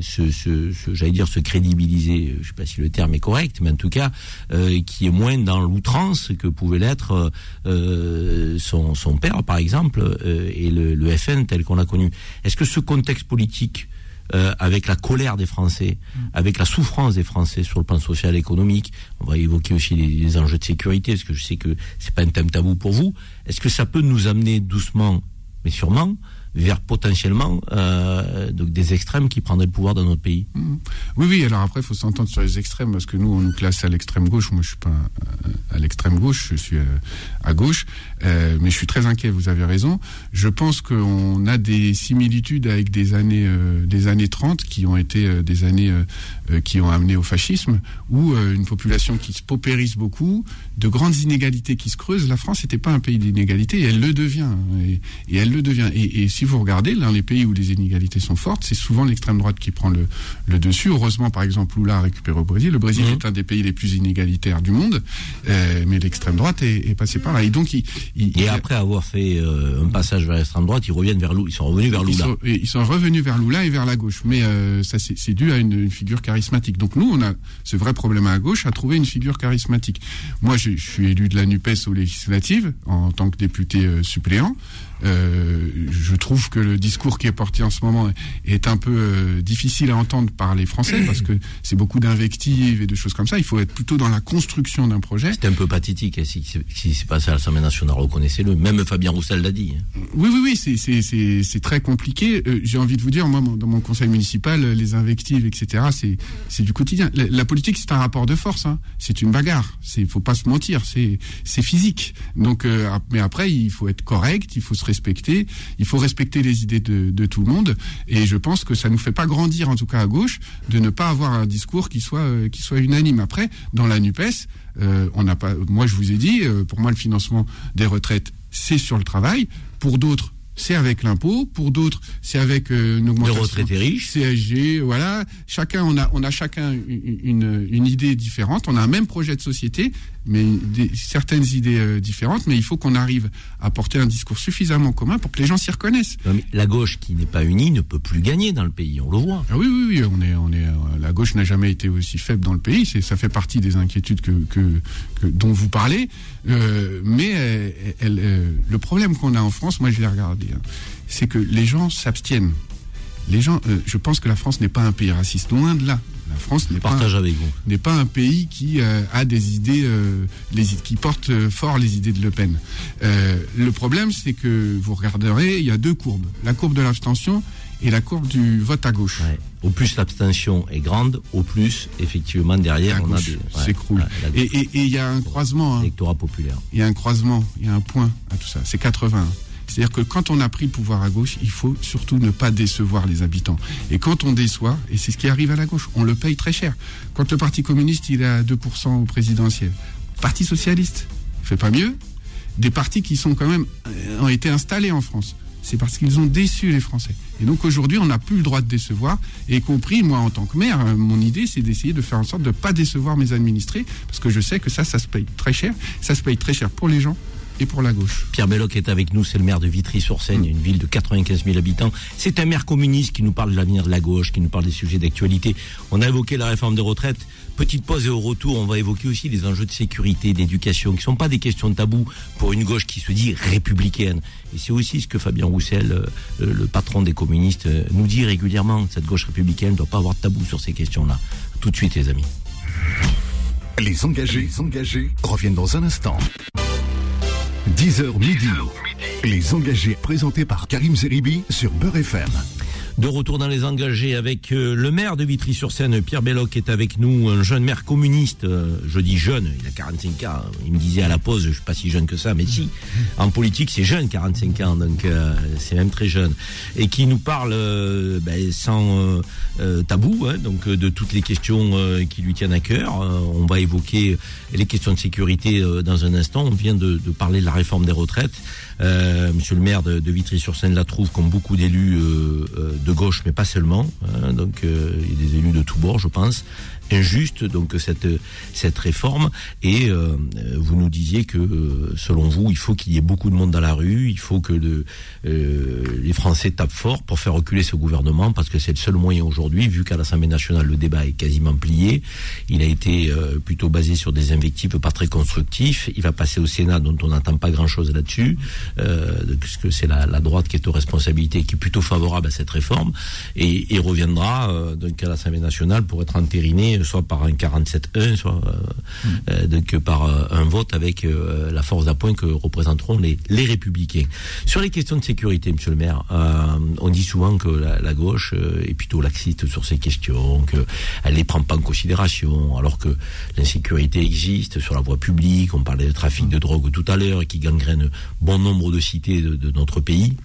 se, se, j'allais dire se crédibiliser. Je sais pas si le terme est correct, mais en tout cas, qui est moins dans l'outrance que pouvait l'être son, son père, par exemple, et le, le FN tel qu'on l'a connu. Est-ce que ce contexte politique, euh, avec la colère des Français, mm. avec la souffrance des Français sur le plan social et économique, on va évoquer aussi les, enjeux de sécurité, parce que je sais que c'est pas un thème tabou pour vous. Est-ce que ça peut nous amener doucement, mais sûrement, vers potentiellement euh, donc des extrêmes qui prendraient le pouvoir dans notre pays. Mmh. Oui, oui. Alors après, il faut s'entendre sur les extrêmes parce que nous, on nous classe à l'extrême gauche. Moi, je suis pas à l'extrême gauche, je suis euh, à gauche, euh, mais je suis très inquiet. Vous avez raison. Je pense qu'on a des similitudes avec des années, euh, des années 30 qui ont été euh, des années euh, qui ont amené au fascisme, où une population qui se paupérise beaucoup, de grandes inégalités qui se creusent. La France n'était pas un pays d'inégalité, et elle le devient. Hein, et, et elle le devient. Et, et si vous regardez, dans les pays où les inégalités sont fortes, c'est souvent l'extrême droite qui prend le, le, dessus. Heureusement, par exemple, Lula a récupéré au Brésil. Le Brésil mhm. est un des pays les plus inégalitaires du monde, euh, mais l'extrême droite est, est, passée par là. Et donc, il, il, et après avoir fait euh, un passage vers l'extrême droite, ils reviennent vers Lula. Ils sont revenus vers Lula. Ils sont, ils sont revenus vers Lula et vers la gauche. Mais euh, ça, c'est dû à une, une, figure Donc nous, on a ce vrai problème à gauche à trouver une figure charismatique. Moi, je, je suis élu de la Nupes aux législatives en tant que député euh, suppléant. Euh, je trouve que le discours qui est porté en ce moment est un peu euh, difficile à entendre par les Français parce que c'est beaucoup d'invectives et de choses comme ça. Il faut être plutôt dans la construction d'un projet. C'est un peu pathétique hein, si, si c'est passé à l'Assemblée nationale, reconnaissez-le. Même Fabien Roussel l'a dit. Hein. Oui, oui, oui, c'est très compliqué. Euh, j'ai envie de vous dire, moi, dans mon conseil municipal, les invectives, etc., c'est du quotidien. La, politique, c'est un rapport de force. Hein. C'est une bagarre. Il faut pas se mentir. C'est physique. Donc, mais après, il faut être correct. Il faut se respecter. Il faut respecter les idées de, tout le monde. Et je pense que ça nous fait pas grandir, en tout cas à gauche, de ne pas avoir un discours qui soit euh, qui soit unanime. Après, dans la Nupes, euh, on n'a pas. Moi, je vous ai dit, euh, pour moi, le financement des retraites, c'est sur le travail. Pour d'autres, c'est avec l'impôt. Pour d'autres, c'est avec euh, une augmentation. retraités riches. CSG, voilà. Chacun, on a, on a chacun une, une, idée différente. On a un même projet de société, mais des, certaines idées euh, différentes. Mais il faut qu'on arrive à porter un discours suffisamment commun pour que les gens s'y reconnaissent. la gauche qui n'est pas unie ne peut plus gagner dans le pays. On le voit. Ah oui, oui, oui. On est, on est. Euh, la gauche n'a jamais été aussi faible dans le pays. Ça fait partie des inquiétudes que, que, que dont vous parlez. Euh, mais elle, le problème qu'on a en France, moi, je l'ai regardé Hein. c'est que les gens s'abstiennent. Les gens, je pense que la France n'est pas un pays raciste, loin de là. La France n'est pas, un, pas un pays qui euh, a des idées, euh, les, qui porte fort les idées de Le Pen. le problème, c'est que vous regarderez, il y a deux courbes la courbe de l'abstention et la courbe du vote à gauche. Au plus l'abstention est grande, au plus effectivement derrière on a des s'écroule. et il y a un croisement. Hein. populaire. Il y a un croisement, il y a un point à tout ça. C'est 80. C'est-à-dire que quand on a pris le pouvoir à gauche, il faut surtout ne pas décevoir les habitants. Et quand on déçoit, et c'est ce qui arrive à la gauche, on le paye très cher. Quand le Parti communiste, il est à 2% au présidentiel. Parti socialiste, fait pas mieux. Des partis qui sont quand même, euh, ont été installés en France. C'est parce qu'ils ont déçu les Français. Et donc aujourd'hui, on n'a plus le droit de décevoir, y compris moi en tant que maire. Euh, mon idée, c'est d'essayer de faire en sorte de ne pas décevoir mes administrés, parce que je sais que ça, ça se paye très cher. Ça se paye très cher pour les gens, et pour la gauche. Pierre Belloc est avec nous, c'est le maire de Vitry-sur-Seine, une ville de 95 000 habitants. C'est un maire communiste qui nous parle de l'avenir de la gauche, qui nous parle des sujets d'actualité. On a évoqué la réforme des retraites. Petite pause et au retour, on va évoquer aussi les enjeux de sécurité, d'éducation, qui ne sont pas des questions de tabou pour une gauche qui se dit républicaine. Et c'est aussi ce que Fabien Roussel, euh, le patron des communistes, euh, nous dit régulièrement. Cette gauche républicaine ne doit pas avoir de tabou sur ces questions-là. Tout de suite, les amis. Les engagés, les engagés reviennent dans un instant. 10h midi. Les engagés présentés par Karim Zeribi sur Beurre FM. De retour dans les engagés avec euh, le maire de Vitry-sur-Seine, Pierre Belloc, est avec nous, un jeune maire communiste. Euh, je dis jeune, il a 45 ans. Il me disait à la pause, je suis pas si jeune que ça, mais si. En politique, c'est jeune, 45 ans, donc euh, c'est même très jeune. Et qui nous parle ben, sans tabou, hein, donc de toutes les questions qui lui tiennent à cœur. on va évoquer les questions de sécurité dans un instant. On vient de parler de la réforme des retraites. Euh, monsieur le maire de, Vitry-sur-Seine la trouve, comme beaucoup d'élus euh, euh, de gauche, mais pas seulement. Hein, donc il y a des élus de tous bords, je pense injuste donc cette cette réforme. Et euh, vous nous disiez que euh, selon vous il faut qu'il y ait beaucoup de monde dans la rue il faut que le, euh, les Français tapent fort pour faire reculer ce gouvernement parce que c'est le seul moyen aujourd'hui vu qu'à l'Assemblée nationale le débat est quasiment plié. Il a été plutôt basé sur des invectives pas très constructifs il va passer au Sénat dont on n'entend pas grand chose là-dessus puisque c'est la, la, droite qui est aux responsabilités qui est plutôt favorable à cette réforme et, et reviendra donc à l'Assemblée nationale pour être entériné soit par un 47-1, soit euh, hmm. euh, donc par euh, un vote avec la force d'appoint que représenteront les, les républicains. Sur les questions de sécurité, monsieur le maire, on dit souvent que la, gauche est plutôt laxiste sur ces questions, qu'elle les prend pas en considération, alors que l'insécurité existe sur la voie publique, on parlait de trafic de drogue tout à l'heure, qui gangrène bon nombre de cités de notre pays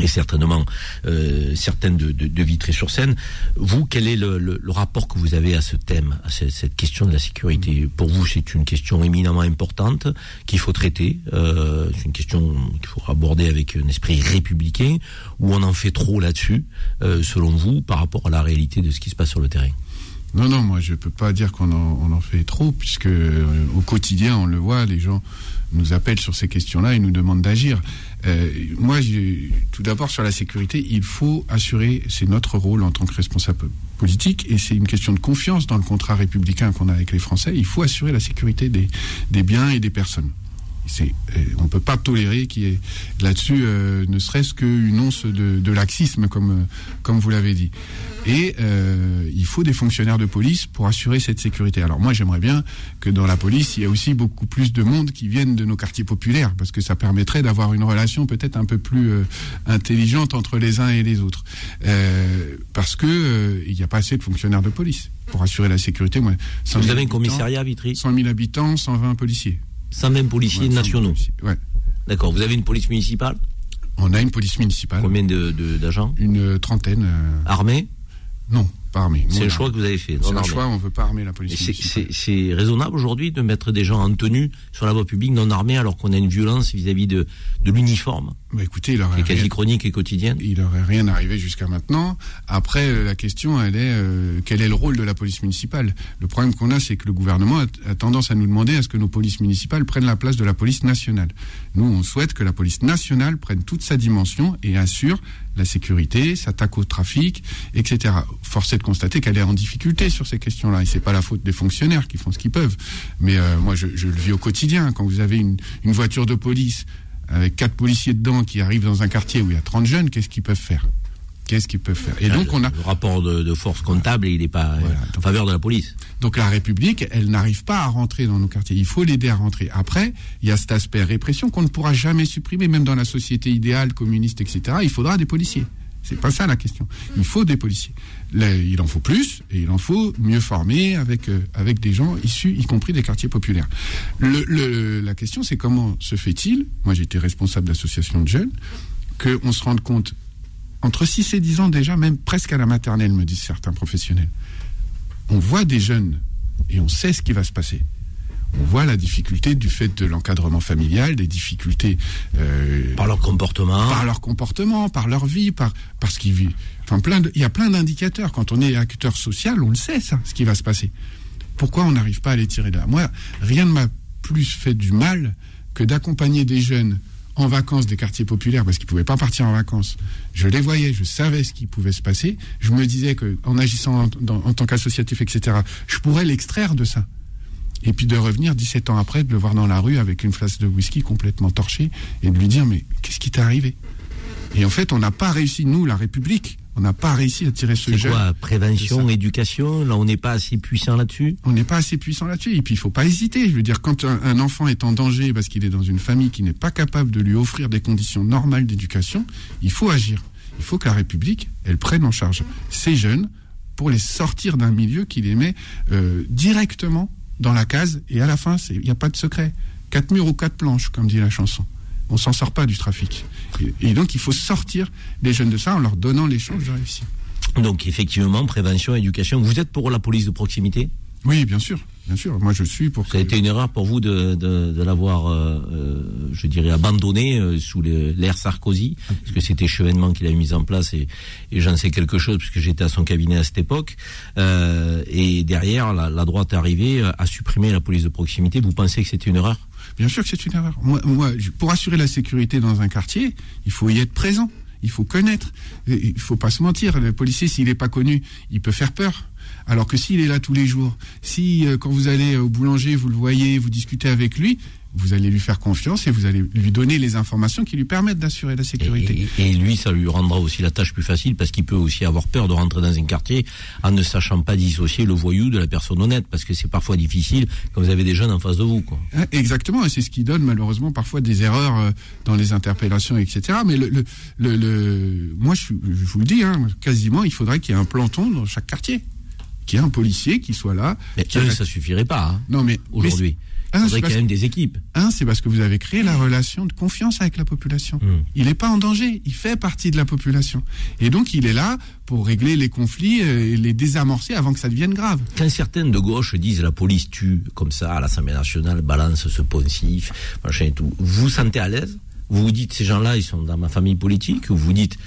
et certainement euh, certaines de, de, de Vitry-sur-Seine. Vous, quel est le, le, le, rapport que vous avez à ce thème, à cette, cette question de la sécurité? Pour vous, c'est une question éminemment importante qu'il faut traiter. Euh, c'est une question qu'il faut aborder avec un esprit républicain, ou on en fait trop là-dessus, euh, selon vous, par rapport à la réalité de ce qui se passe sur le terrain? Non, non, moi je peux pas dire qu'on en, on en fait trop, puisque euh, au quotidien, on le voit, les gens nous appellent sur ces questions-là et nous demandent d'agir. Euh, moi, tout d'abord sur la sécurité, il faut assurer, c'est notre rôle en tant que responsable politique, et c'est une question de confiance dans le contrat républicain qu'on a avec les Français. Il faut assurer la sécurité des, des biens et des personnes. Euh, on ne peut pas tolérer qu'il y ait là-dessus euh, ne serait-ce qu'une once de, de, laxisme, comme, euh, comme vous l'avez dit. Et euh, il faut des fonctionnaires de police pour assurer cette sécurité. Alors moi, j'aimerais bien que dans la police, il y ait aussi beaucoup plus de monde qui viennent de nos quartiers populaires, parce que ça permettrait d'avoir une relation peut-être un peu plus euh, intelligente entre les uns et les autres. Parce que il n'y a pas assez de fonctionnaires de police pour assurer la sécurité. Moi, Vous avez un commissariat à Vitry 100 000 habitants, 120 policiers. 120 policiers nationaux Ouais. D'accord. Vous avez une police municipale? On a une police municipale. Combien d'agents de, Une trentaine. Euh... Armée? Non, pas armée. C'est le choix que vous avez fait. C'est un choix, on ne veut pas armer la police municipale. C'est raisonnable aujourd'hui de mettre des gens en tenue sur la voie publique non armés alors qu'on a une violence vis-à-vis de, de l'uniforme? Bah écoutez, il aurait quasi rien, chronique et quotidienne. Il aurait rien arrivé jusqu'à maintenant. Après, euh, la question, elle est euh, quel est le rôle de la police municipale? Le problème qu'on a, c'est que le gouvernement a, a, tendance à nous demander à ce que nos polices municipales prennent la place de la police nationale. Nous, on souhaite que la police nationale prenne toute sa dimension et assure la sécurité, s'attaque au trafic, etc. Force est de constater qu'elle est en difficulté sur ces questions-là. Et c'est pas la faute des fonctionnaires qui font ce qu'ils peuvent. Mais euh, moi, je, je, le vis au quotidien. Quand vous avez une, une voiture de police avec quatre policiers dedans qui arrivent dans un quartier où il y a 30 jeunes, qu'est-ce qu'ils peuvent faire? Qu'est-ce qu'ils peuvent faire? Et donc on a le rapport de, de force comptable, il n'est pas voilà. en faveur de la police. Donc la République, elle n'arrive pas à rentrer dans nos quartiers. Il faut l'aider à rentrer. Après, il y a cet aspect répression qu'on ne pourra jamais supprimer, même dans la société idéale communiste, etc. Il faudra des policiers. C'est pas ça la question. Il faut des policiers. Il en faut plus et il en faut mieux avec euh, avec des gens issus, y compris des quartiers populaires. La question, c'est comment se fait-il Moi, j'étais responsable d'association de jeunes, qu'on se rende compte entre 6 et 10 ans déjà, même presque à la maternelle, me disent certains professionnels. On voit des jeunes et on sait ce qui va se passer on voit la difficulté du fait de l'encadrement familial, des difficultés euh, par leur comportement, par leur comportement, par leur vie, par parce qu'ils vivent. Enfin, plein de, il y a plein d'indicateurs. Quand on est acteur social, on le sait ça, ce qui va se passer. Pourquoi on n'arrive pas à les tirer de là? Moi, rien ne m'a plus fait du mal que d'accompagner des jeunes en vacances des quartiers populaires parce qu'ils pouvaient pas partir en vacances. Je les voyais, je savais ce qui pouvait se passer. Je me disais que en agissant en, en tant qu'associatif, etc., je pourrais l'extraire de ça. Et puis de revenir 17 ans après, de le voir dans la rue avec une flasque de whisky complètement torchée et de lui dire mais qu'est-ce qui t'est arrivé? Et en fait, on n'a pas réussi nous, la République, on n'a pas réussi à tirer ce C'est jeune. quoi Prévention, éducation? Là, on n'est pas assez puissant là-dessus? On n'est pas assez puissant là-dessus. Et puis, il faut pas hésiter. Je veux dire, quand un, un enfant est en danger parce qu'il est dans une famille qui n'est pas capable de lui offrir des conditions normales d'éducation, il faut agir. Il faut que la République, elle prenne en charge ces jeunes pour les sortir d'un milieu qui les met euh, directement dans la case. Et à la fin, il n'y a pas de secret. Quatre murs ou quatre planches, comme dit la chanson. On s'en sort pas du trafic. Et, et donc, il faut sortir les jeunes de ça en leur donnant les chances de réussir. Donc, effectivement, prévention, éducation. Vous êtes pour la police de proximité? Oui, bien sûr. Bien sûr. Moi, je suis pour Ça a été une erreur pour vous de, de, de l'avoir, euh, euh, je dirais, abandonné euh, sous l'ère Sarkozy, parce que c'était Chevènement qui l'a mis en place et, et j'en sais quelque chose puisque j'étais à son cabinet à cette époque. Euh, et derrière, la, la droite est arrivée à supprimer la police de proximité. Vous pensez que c'était une erreur? Bien sûr que c'est une erreur. Moi, moi, pour assurer la sécurité dans un quartier, il faut y être présent. Il faut connaître. Il faut pas se mentir. Le policier, s'il n'est pas connu, il peut faire peur. Alors que s'il est là tous les jours, si euh, quand vous allez au boulanger, vous le voyez, vous discutez avec lui, vous allez lui faire confiance et vous allez lui donner les informations qui lui permettent d'assurer la sécurité. Et, et lui, ça lui rendra aussi la tâche plus facile parce qu'il peut aussi avoir peur de rentrer dans un quartier en ne sachant pas dissocier le voyou de la personne honnête, parce que c'est parfois difficile quand vous avez des jeunes en face de vous. Quoi. Exactement, et c'est ce qui donne malheureusement parfois des erreurs euh, dans les interpellations, etc. Mais le, le, le, le- moi, je vous le dis, hein, quasiment, il faudrait qu'il y ait un planton dans chaque quartier, qu'il y ait un policier qui soit là. Mais qui eux, ça suffirait pas hein, Non, mais aujourd'hui. Il faudrait parce, même des équipes. un, c'est parce que vous avez créé la relation de confiance avec la population. Hmm. Il n'est pas en danger, il fait partie de la population, et donc il est là pour régler les conflits euh, et les désamorcer avant que ça devienne grave. Quand certaines de gauche disent la police tue comme ça à l'Assemblée nationale, balance ce poncif, machin et tout, vous vous sentez à l'aise? Vous vous dites ces gens-là, ils sont dans ma famille politique? Ou vous dites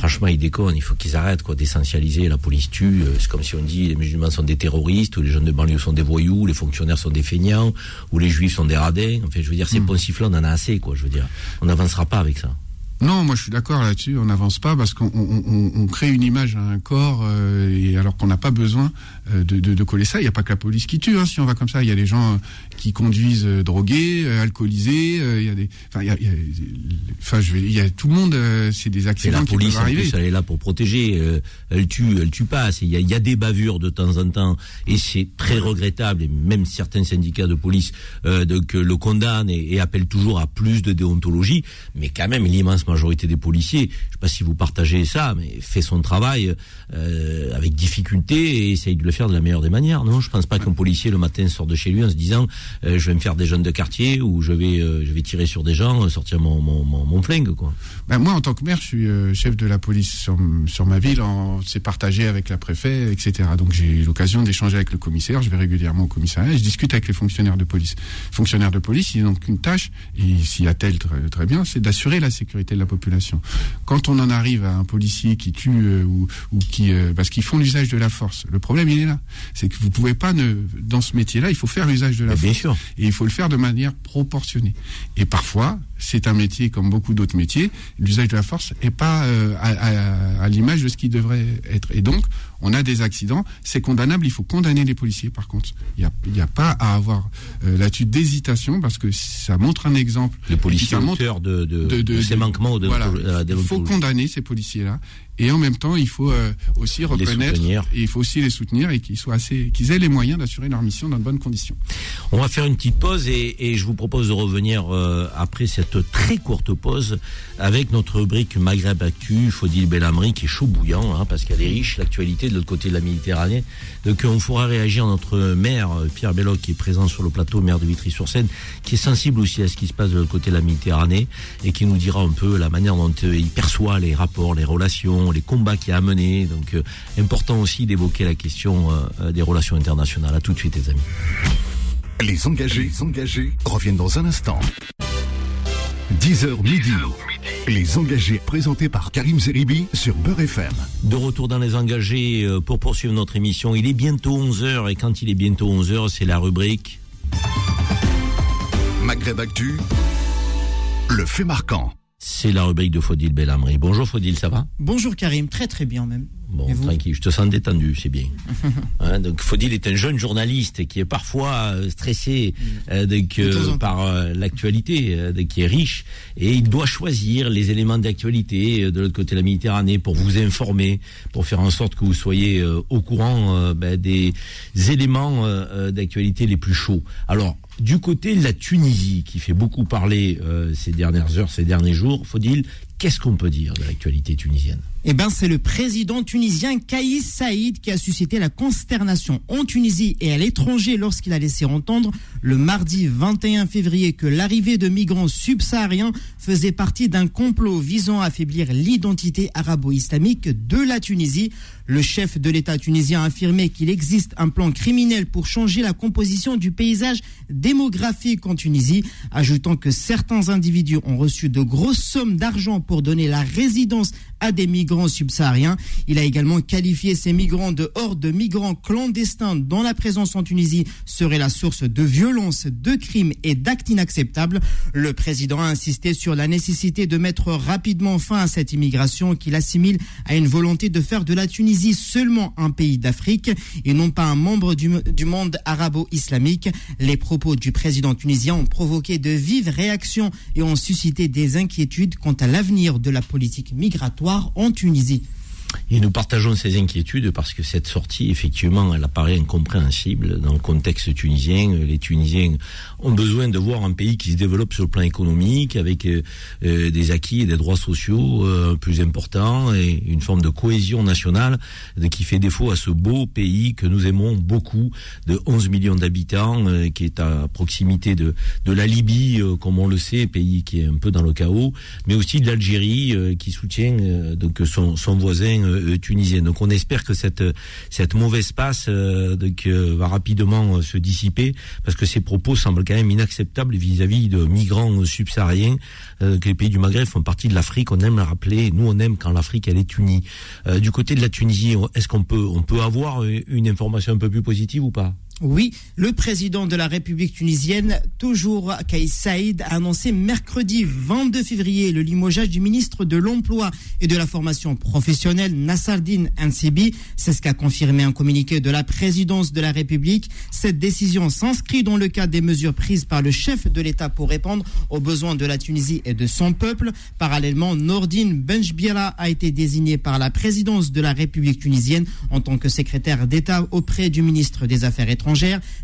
franchement ils déconnent, il faut qu'ils arrêtent quoi d'essentialiser la police tue, euh, c'est comme si on dit les musulmans sont des terroristes, ou les jeunes de banlieue sont des voyous, les fonctionnaires sont des feignants, ou les juifs sont des radins. Enfin, je veux dire, ces poncifs-là, on en a assez quoi. Je veux dire, on n'avancera pas avec ça. Non, moi je suis d'accord là-dessus. On n'avance pas parce qu'on on, on- on crée une image à un corps euh, et alors qu'on n'a pas besoin euh, de, de, de coller ça. Il n'y a pas que la police qui tue. Hein, si on va comme ça, il y a des gens euh, qui conduisent drogués, euh, alcoolisés. euh, Il y a des, enfin, il y a, il y a- enfin, je vais, il y a tout le monde. euh, c'est des accidents la qui police, peuvent en arriver. plus, elle est là pour protéger. euh, elle tue, elle tue pas. Il y a, il y a des bavures de temps en temps, et c'est très regrettable. Et même certains syndicats de police le condamnent et, et appellent toujours à plus de déontologie. Mais quand même, l'immense majorité des policiers, je sais pas si vous partagez ça, mais fait son travail euh, avec difficulté et essaye de le faire de la meilleure des manières. Non, je pense pas qu'un policier le matin sort de chez lui en se disant euh, je vais me faire des jeunes de quartier ou je vais euh, je vais tirer sur des gens, sortir mon mon, flingue quoi. Ben, moi, en tant que maire, je suis chef de la police sur, ma ville. C'est partagé avec la préfet, etc. Donc j'ai eu l'occasion d'échanger avec le commissaire. Je vais régulièrement au commissariat. Je discute avec les fonctionnaires de police. Fonctionnaires de police, ils n'ont qu'une tâche, et s'il y a tel très, très bien, c'est d'assurer la sécurité la population. Quand on en arrive à un policier qui tue euh, ou, ou qui, euh, parce qu'ils font l'usage de la force, le problème il est là, c'est que vous pouvez pas ne, dans ce métier-là, il faut faire l'usage de la Mais force. bien sûr. Et il faut le faire de manière proportionnée. Et parfois, c'est un métier comme beaucoup d'autres métiers, l'usage de la force n'est pas euh, à, à- à l'image de ce qui devrait être. Et donc, on a des accidents, c'est condamnable, il faut condamner les policiers par contre. Il n'y a, pas à avoir euh, là-dessus d'hésitation parce que ça montre un exemple. Le policier montre de, de, de- de- ces manquements de voilà. Il faut condamner ces policiers-là. Et en même temps, il faut euh, aussi reconnaître, et il faut aussi les soutenir et qu'ils soient assez, qu'ils aient les moyens d'assurer leur mission dans de bonnes conditions. On va faire une petite pause et, et je vous propose de revenir euh, après cette très courte pause avec notre rubrique Maghreb Actu, Faudil Belhamri qui est chaud bouillant hein, parce qu'elle est riche, l'actualité de l'autre côté de la Méditerranée. Donc on fera réagir notre maire euh, Pierre Belloc qui est présent sur le plateau, maire de Vitry-sur-Seine, qui est sensible aussi à ce qui se passe de l'autre côté de la Méditerranée et qui nous dira un peu la manière dont il perçoit les rapports, les relations, les combats qu'il a à mener. Donc euh, important aussi d'évoquer la question euh, euh, des relations internationales. À tout de suite les amis. Les engagés, les engagés reviennent dans un instant. 10h midi. Les engagés présentés par Karim Zeribi sur Beurre FM. De retour dans les engagés pour poursuivre notre émission. Il est bientôt 11h et quand il est bientôt 11h, c'est la rubrique Mag- Maghreb Actu, le fait marquant. C'est la rubrique de Faudil Bellamri. Bonjour Faudil, ça va? Bonjour Karim, très très bien même. Bon, tranquille, je te sens détendu, c'est bien. hein, donc Faudil est un jeune journaliste qui est parfois euh, stressé euh, donc, euh, par euh, l'actualité, euh, qui est riche, et il doit choisir les éléments d'actualité euh, de l'autre côté de la Méditerranée pour vous informer, pour faire en sorte que vous soyez au courant ben, des éléments d'actualité les plus chauds. Alors, du côté de la Tunisie, qui fait beaucoup parler euh, ces dernières heures, ces derniers jours, Faudil, qu'est-ce qu'on peut dire de l'actualité tunisienne? Eh ben, c'est le président tunisien Kaïs Saïd qui a suscité la consternation en Tunisie et à l'étranger lorsqu'il a laissé entendre le mardi 21 février que l'arrivée de migrants subsahariens faisait partie d'un complot visant à affaiblir l'identité arabo-islamique de la Tunisie. Le chef de l'État tunisien a affirmé qu'il existe un plan criminel pour changer la composition du paysage démographique en Tunisie, ajoutant que certains individus ont reçu de grosses sommes d'argent pour donner la résidence à des migrants subsahariens. Il a également qualifié ces migrants de horde de migrants clandestins dont la présence en Tunisie serait la source de violences, de crimes et d'actes inacceptables. Le président a insisté sur la nécessité de mettre rapidement fin à cette immigration qu'il assimile à une volonté de faire de la Seulement un pays d'Afrique et non pas un membre du, du monde arabo-islamique. Les propos du président tunisien ont provoqué de vives réactions et ont suscité des inquiétudes quant à l'avenir de la politique migratoire en Tunisie. Et nous partageons ces inquiétudes parce que cette sortie, effectivement, elle apparaît incompréhensible dans le contexte tunisien. Les Tunisiens ont besoin de voir un pays qui se développe sur le plan économique, avec euh, euh, des acquis et des droits sociaux euh, plus importants et une forme de cohésion nationale qui fait défaut à ce beau pays que nous aimons beaucoup, de 11 millions d'habitants, qui est à proximité de, de la Libye, comme on le sait, pays qui est un peu dans le chaos, mais aussi de l'Algérie, qui soutient donc son, son voisin euh, tunisienne. Donc on espère que cette mauvaise passe euh, euh, va rapidement se dissiper parce que ces propos semblent quand même inacceptables vis-à-vis de migrants subsahariens que les pays du Maghreb font partie de l'Afrique. On aime le rappeler. Nous on aime quand l'Afrique elle est unie. du côté de la Tunisie, est-ce qu'on on peut avoir une information un peu plus positive ou pas? Oui, le président de la République tunisienne, toujours Kais Saïd, a annoncé mercredi 22 février le limogeage du ministre de l'Emploi et de la formation professionnelle Nassardine Ansibi. C'est ce qu'a confirmé un communiqué de la présidence de la République. Cette décision s'inscrit dans le cadre des mesures prises par le chef de l'État pour répondre aux besoins de la Tunisie et de son peuple. Parallèlement, Nordine Benjbira a été désigné par la présidence de la République tunisienne en tant que secrétaire d'État auprès du ministre des Affaires étrangères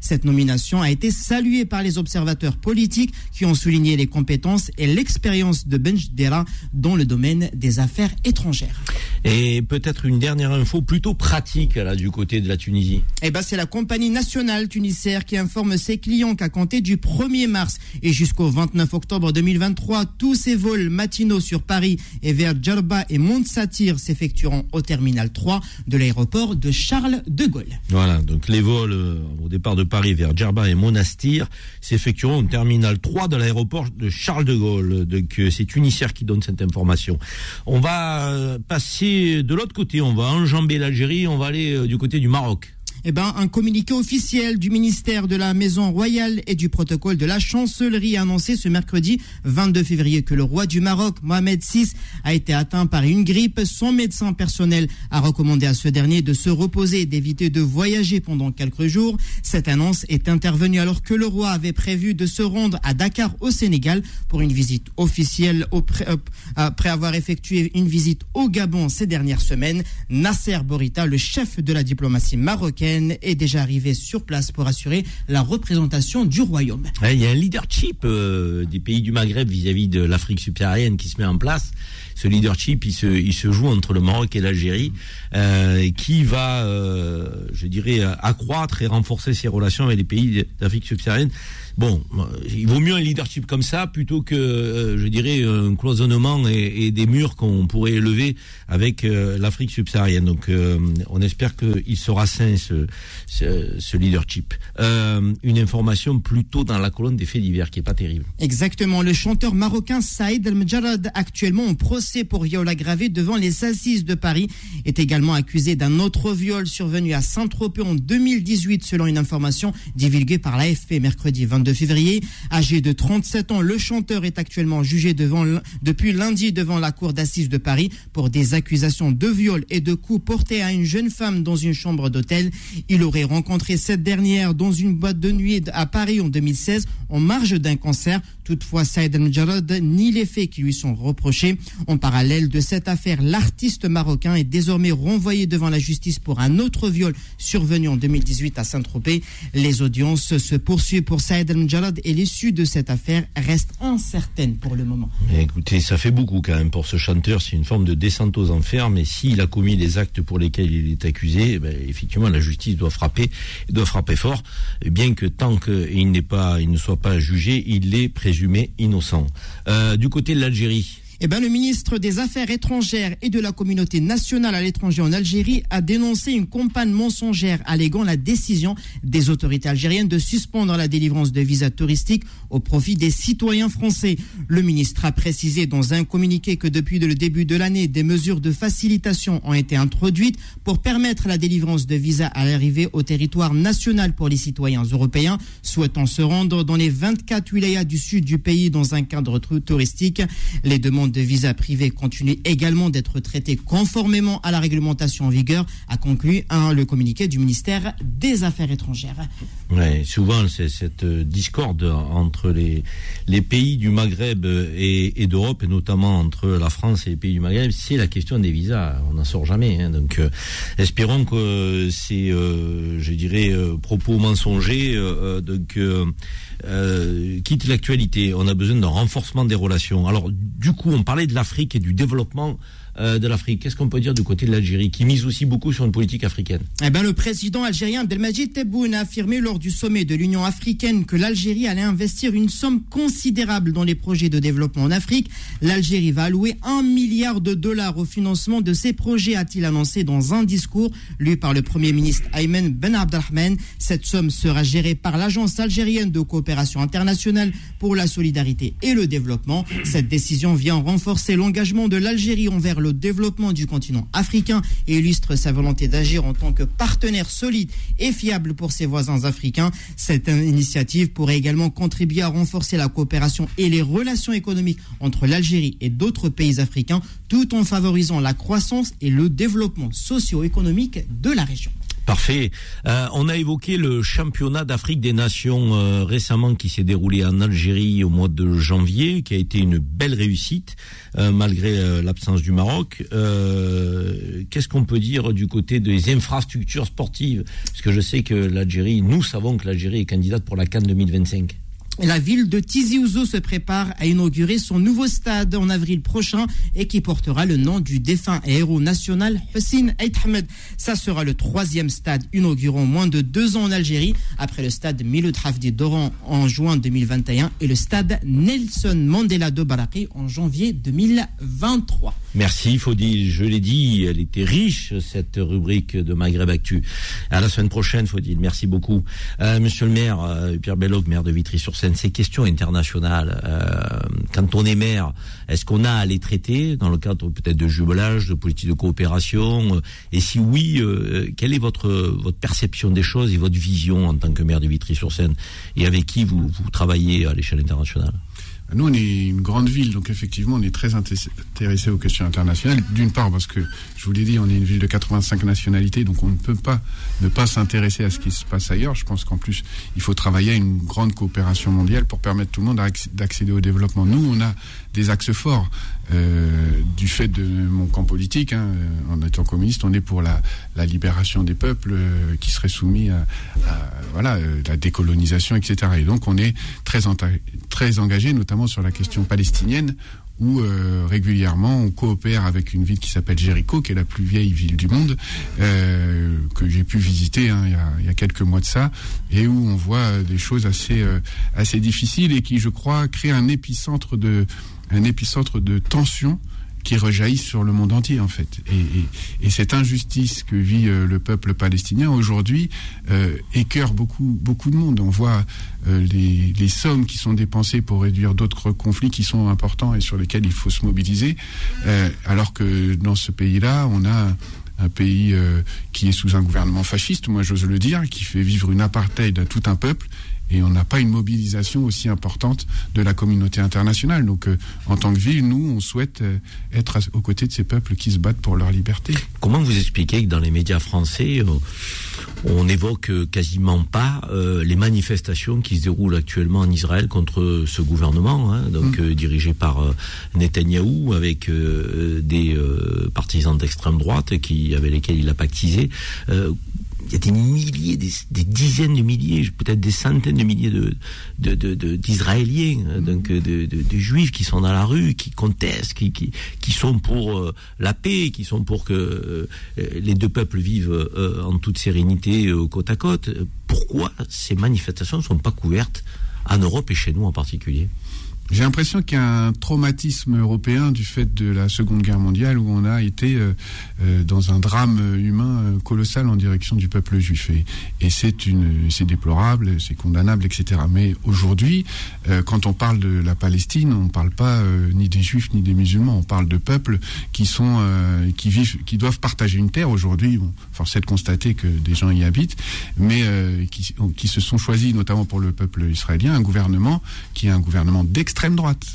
cette nomination a été saluée par les observateurs politiques qui ont souligné les compétences et l'expérience de Benjdera dans le domaine des affaires étrangères. Et peut-être une dernière info plutôt pratique là du côté de la Tunisie. Eh ben c'est la compagnie nationale tunisière qui informe ses clients qu'à compter du 1er mars et jusqu'au 29 octobre 2023, tous ses vols matinaux sur Paris et vers Djerba et Mont-Satir s'effectueront au terminal 3 de l'aéroport de Charles de Gaulle. Voilà, donc les vols euh, au départ de Paris vers Djerba et Monastir s'effectueront au terminal 3 de l'aéroport de Charles de Gaulle. Donc euh, c'est Tunisière qui donne cette information. On va euh, passer de l'autre côté, on va enjamber l'Algérie, on va aller euh, du côté du Maroc eh ben, un communiqué officiel du ministère de la Maison Royale et du protocole de la Chancellerie a annoncé ce mercredi 22 février que le roi du Maroc, Mohamed VI, a été atteint par une grippe. Son médecin personnel a recommandé à ce dernier de se reposer et d'éviter de voyager pendant quelques jours. Cette annonce est intervenue alors que le roi avait prévu de se rendre à Dakar au Sénégal pour une visite officielle euh, après avoir effectué une visite au Gabon ces dernières semaines. Nasser Borita, le chef de la diplomatie marocaine, est déjà arrivé sur place pour assurer la représentation du royaume. il y a un leadership euh, des pays du Maghreb vis-à-vis de l'Afrique subsaharienne qui se met en place. Ce leadership, il se, il se joue entre le Maroc et l'Algérie, euh, qui va, euh, je dirais, accroître et renforcer ses relations avec les pays d'Afrique subsaharienne. Bon, il vaut mieux un leadership comme ça plutôt que, euh, je dirais, un cloisonnement et, des murs qu'on pourrait élever avec euh, l'Afrique subsaharienne. Donc, euh, on espère qu'il sera sain, ce, ce, leadership. Euh, une information plutôt dans la colonne des faits divers qui est pas terrible. Exactement. Le chanteur marocain Saïd El-Mjarad, actuellement en procès pour viol aggravé devant les assises de Paris, est également accusé d'un autre viol survenu à Saint-Tropez en 2018, selon une information divulguée par l'AFP mercredi 22 février. Âgé de 37 ans, le chanteur est actuellement jugé devant, depuis lundi devant la cour d'assises de Paris pour des accusations de viol et de coups portés à une jeune femme dans une chambre d'hôtel. Il aurait rencontré cette dernière dans une boîte de nuit à Paris en 2016 en marge d'un concert. Toutefois, Saïd El-Mjarad nie les faits qui lui sont reprochés. En parallèle de cette affaire, l'artiste marocain est désormais renvoyé devant la justice pour un autre viol survenu en 2018 à Saint-Tropez. Les audiences se poursuivent pour Saïd El-Mjarad et l'issue de cette affaire reste incertaine pour le moment. Écoutez, ça fait beaucoup quand même pour ce chanteur. C'est une forme de descente aux enfers, mais s'il a commis les actes pour lesquels il est accusé, eh ben, effectivement, la justice doit frapper, doit frapper fort, bien que tant qu'il n'est pas, il ne soit pas jugé, il est présumé innocent. Euh, du côté de l'Algérie, eh ben, le ministre des Affaires étrangères et de la communauté nationale à l'étranger en Algérie a dénoncé une campagne mensongère alléguant la décision des autorités algériennes de suspendre la délivrance de visas touristiques au profit des citoyens français. Le ministre a précisé dans un communiqué que depuis le début de l'année, des mesures de facilitation ont été introduites pour permettre la délivrance de visas à l'arrivée au territoire national pour les citoyens européens souhaitant se rendre dans les 24 wilayas du sud du pays dans un cadre touristique. Les demandes de visa privé continue également d'être traité conformément à la réglementation en vigueur, a conclu le communiqué du ministère des Affaires étrangères. Ouais, souvent, c'est cette euh, discorde entre les, pays du Maghreb et, et d'Europe, et notamment entre la France et les pays du Maghreb, c'est la question des visas. On n'en sort jamais. Hein. donc, euh, espérons que ces, euh, je dirais, propos mensongers donc, quittent l'actualité. On a besoin d'un renforcement des relations. Alors, du coup, on parlait de l'Afrique et du développement euh, de l'Afrique. Qu'est-ce qu'on peut dire du côté de l'Algérie, qui mise aussi beaucoup sur une politique africaine? Eh ben, Le président algérien Abdelmajid Tebboune a affirmé lors du sommet de l'Union africaine que l'Algérie allait investir une somme considérable dans les projets de développement en Afrique. L'Algérie va allouer un milliard de dollars au financement de ces projets, a-t-il annoncé dans un discours lu par le Premier ministre Ayman Ben Abdelrahman. Cette somme sera gérée par l'Agence algérienne de coopération internationale pour la solidarité et le développement. Cette décision vient renforcer l'engagement de l'Algérie envers le le développement du continent africain et illustre sa volonté d'agir en tant que partenaire solide et fiable pour ses voisins africains. Cette initiative pourrait également contribuer à renforcer la coopération et les relations économiques entre l'Algérie et d'autres pays africains, tout en favorisant la croissance et le développement socio-économique de la région. Parfait. Euh, on a évoqué le championnat d'Afrique des Nations euh, récemment qui s'est déroulé en Algérie au mois de janvier, qui a été une belle réussite euh, malgré l'absence du Maroc. Qu'est-ce qu'on peut dire du côté des infrastructures sportives? Parce que je sais que l'Algérie, nous savons que l'Algérie est candidate pour la Cannes 2025. La ville de Tizi Ouzou se prépare à inaugurer son nouveau stade en avril prochain et qui portera le nom du défunt héros national Hussein Ahmed. Ça sera le troisième stade inaugurant moins de deux ans en Algérie après le stade Miloud Hafdi d'Oran en juin 2021 et le stade Nelson Mandela de Baraki en janvier 2023. Merci Faudil, je l'ai dit, elle était riche cette rubrique de Maghreb Actu. À la semaine prochaine Faudil, merci beaucoup. Euh, monsieur le maire, euh, Pierre Bellog, maire de Vitry-sur-Seine, ces questions internationales, euh, quand on est maire, est-ce qu'on a à les traiter dans le cadre peut-être de jumelage, de politique de coopération Et si oui, quelle est votre, votre perception des choses et votre vision en tant que maire de Vitry-sur-Seine Et avec qui vous, vous travaillez à l'échelle internationale? Nous, on est une grande ville, donc effectivement, on est très intéressé aux questions internationales. D'une part, parce que, je vous l'ai dit, on est une ville de 85 nationalités, donc on ne peut pas ne pas s'intéresser à ce qui se passe ailleurs. Je pense qu'en plus, il faut travailler à une grande coopération mondiale pour permettre tout le monde d'accéder au développement. Nous, on a des axes forts. Euh, du fait de mon camp politique, hein, en étant communiste, on est pour la, libération des peuples euh, qui seraient soumis à, voilà, euh, la décolonisation, etc. Et donc on est très, très engagé, notamment sur la question palestinienne, où régulièrement on coopère avec une ville qui s'appelle Jéricho, qui est la plus vieille ville du monde, que j'ai pu visiter hein, il, y a, il, y a, quelques mois de ça, et où on voit des choses assez, assez difficiles et qui, je crois, créent un épicentre de un épicentre de tension qui rejaillissent sur le monde entier en fait. Et, cette injustice que vit euh, le peuple palestinien aujourd'hui euh, écœure beaucoup beaucoup de monde. On voit euh, les, sommes qui sont dépensées pour réduire d'autres conflits qui sont importants et sur lesquels il faut se mobiliser, alors que dans ce pays-là, on a un pays qui est sous un gouvernement fasciste, moi j'ose le dire, qui fait vivre une apartheid à tout un peuple et on n'a pas une mobilisation aussi importante de la communauté internationale. Donc, euh, en tant que ville, nous, on souhaite euh, être aux côtés de ces peuples qui se battent pour leur liberté. Comment vous expliquez que dans les médias français, euh, on n'évoque quasiment pas les manifestations qui se déroulent actuellement en Israël contre ce gouvernement, hein, donc mm. dirigé par Netanyahou, avec des partisans d'extrême droite qui avec lesquels il a pactisé il y a des milliers, des, dizaines de milliers, peut-être des centaines de milliers de, d'Israéliens, euh, donc euh, de, juifs qui sont dans la rue, qui contestent, qui, qui, sont pour euh, la paix, qui sont pour que les deux peuples vivent en toute sérénité côte à côte. Pourquoi ces manifestations ne sont pas couvertes en Europe et chez nous en particulier? J'ai l'impression qu'il y a un traumatisme européen du fait de la Seconde Guerre mondiale où on a été euh, euh, dans un drame humain euh, colossal en direction du peuple juif. Et, c'est une, c'est déplorable, c'est condamnable, etc. Mais aujourd'hui, quand on parle de la Palestine, on ne parle pas ni des juifs ni des musulmans. On parle de peuples qui sont, qui vivent, qui doivent partager une terre. Aujourd'hui, bon, force est de constater que des gens y habitent, mais qui, qui se sont choisis, notamment pour le peuple israélien, un gouvernement qui est un gouvernement d'extrême d'extrême droite.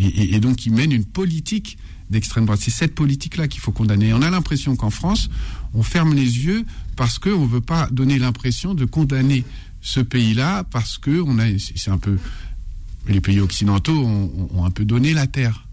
Et, donc, il mène une politique d'extrême droite. C'est cette politique-là qu'il faut condamner. On a l'impression qu'en France, on ferme les yeux parce qu'on ne veut pas donner l'impression de condamner ce pays-là parce que c'est un peu, les pays occidentaux ont un peu donné la terre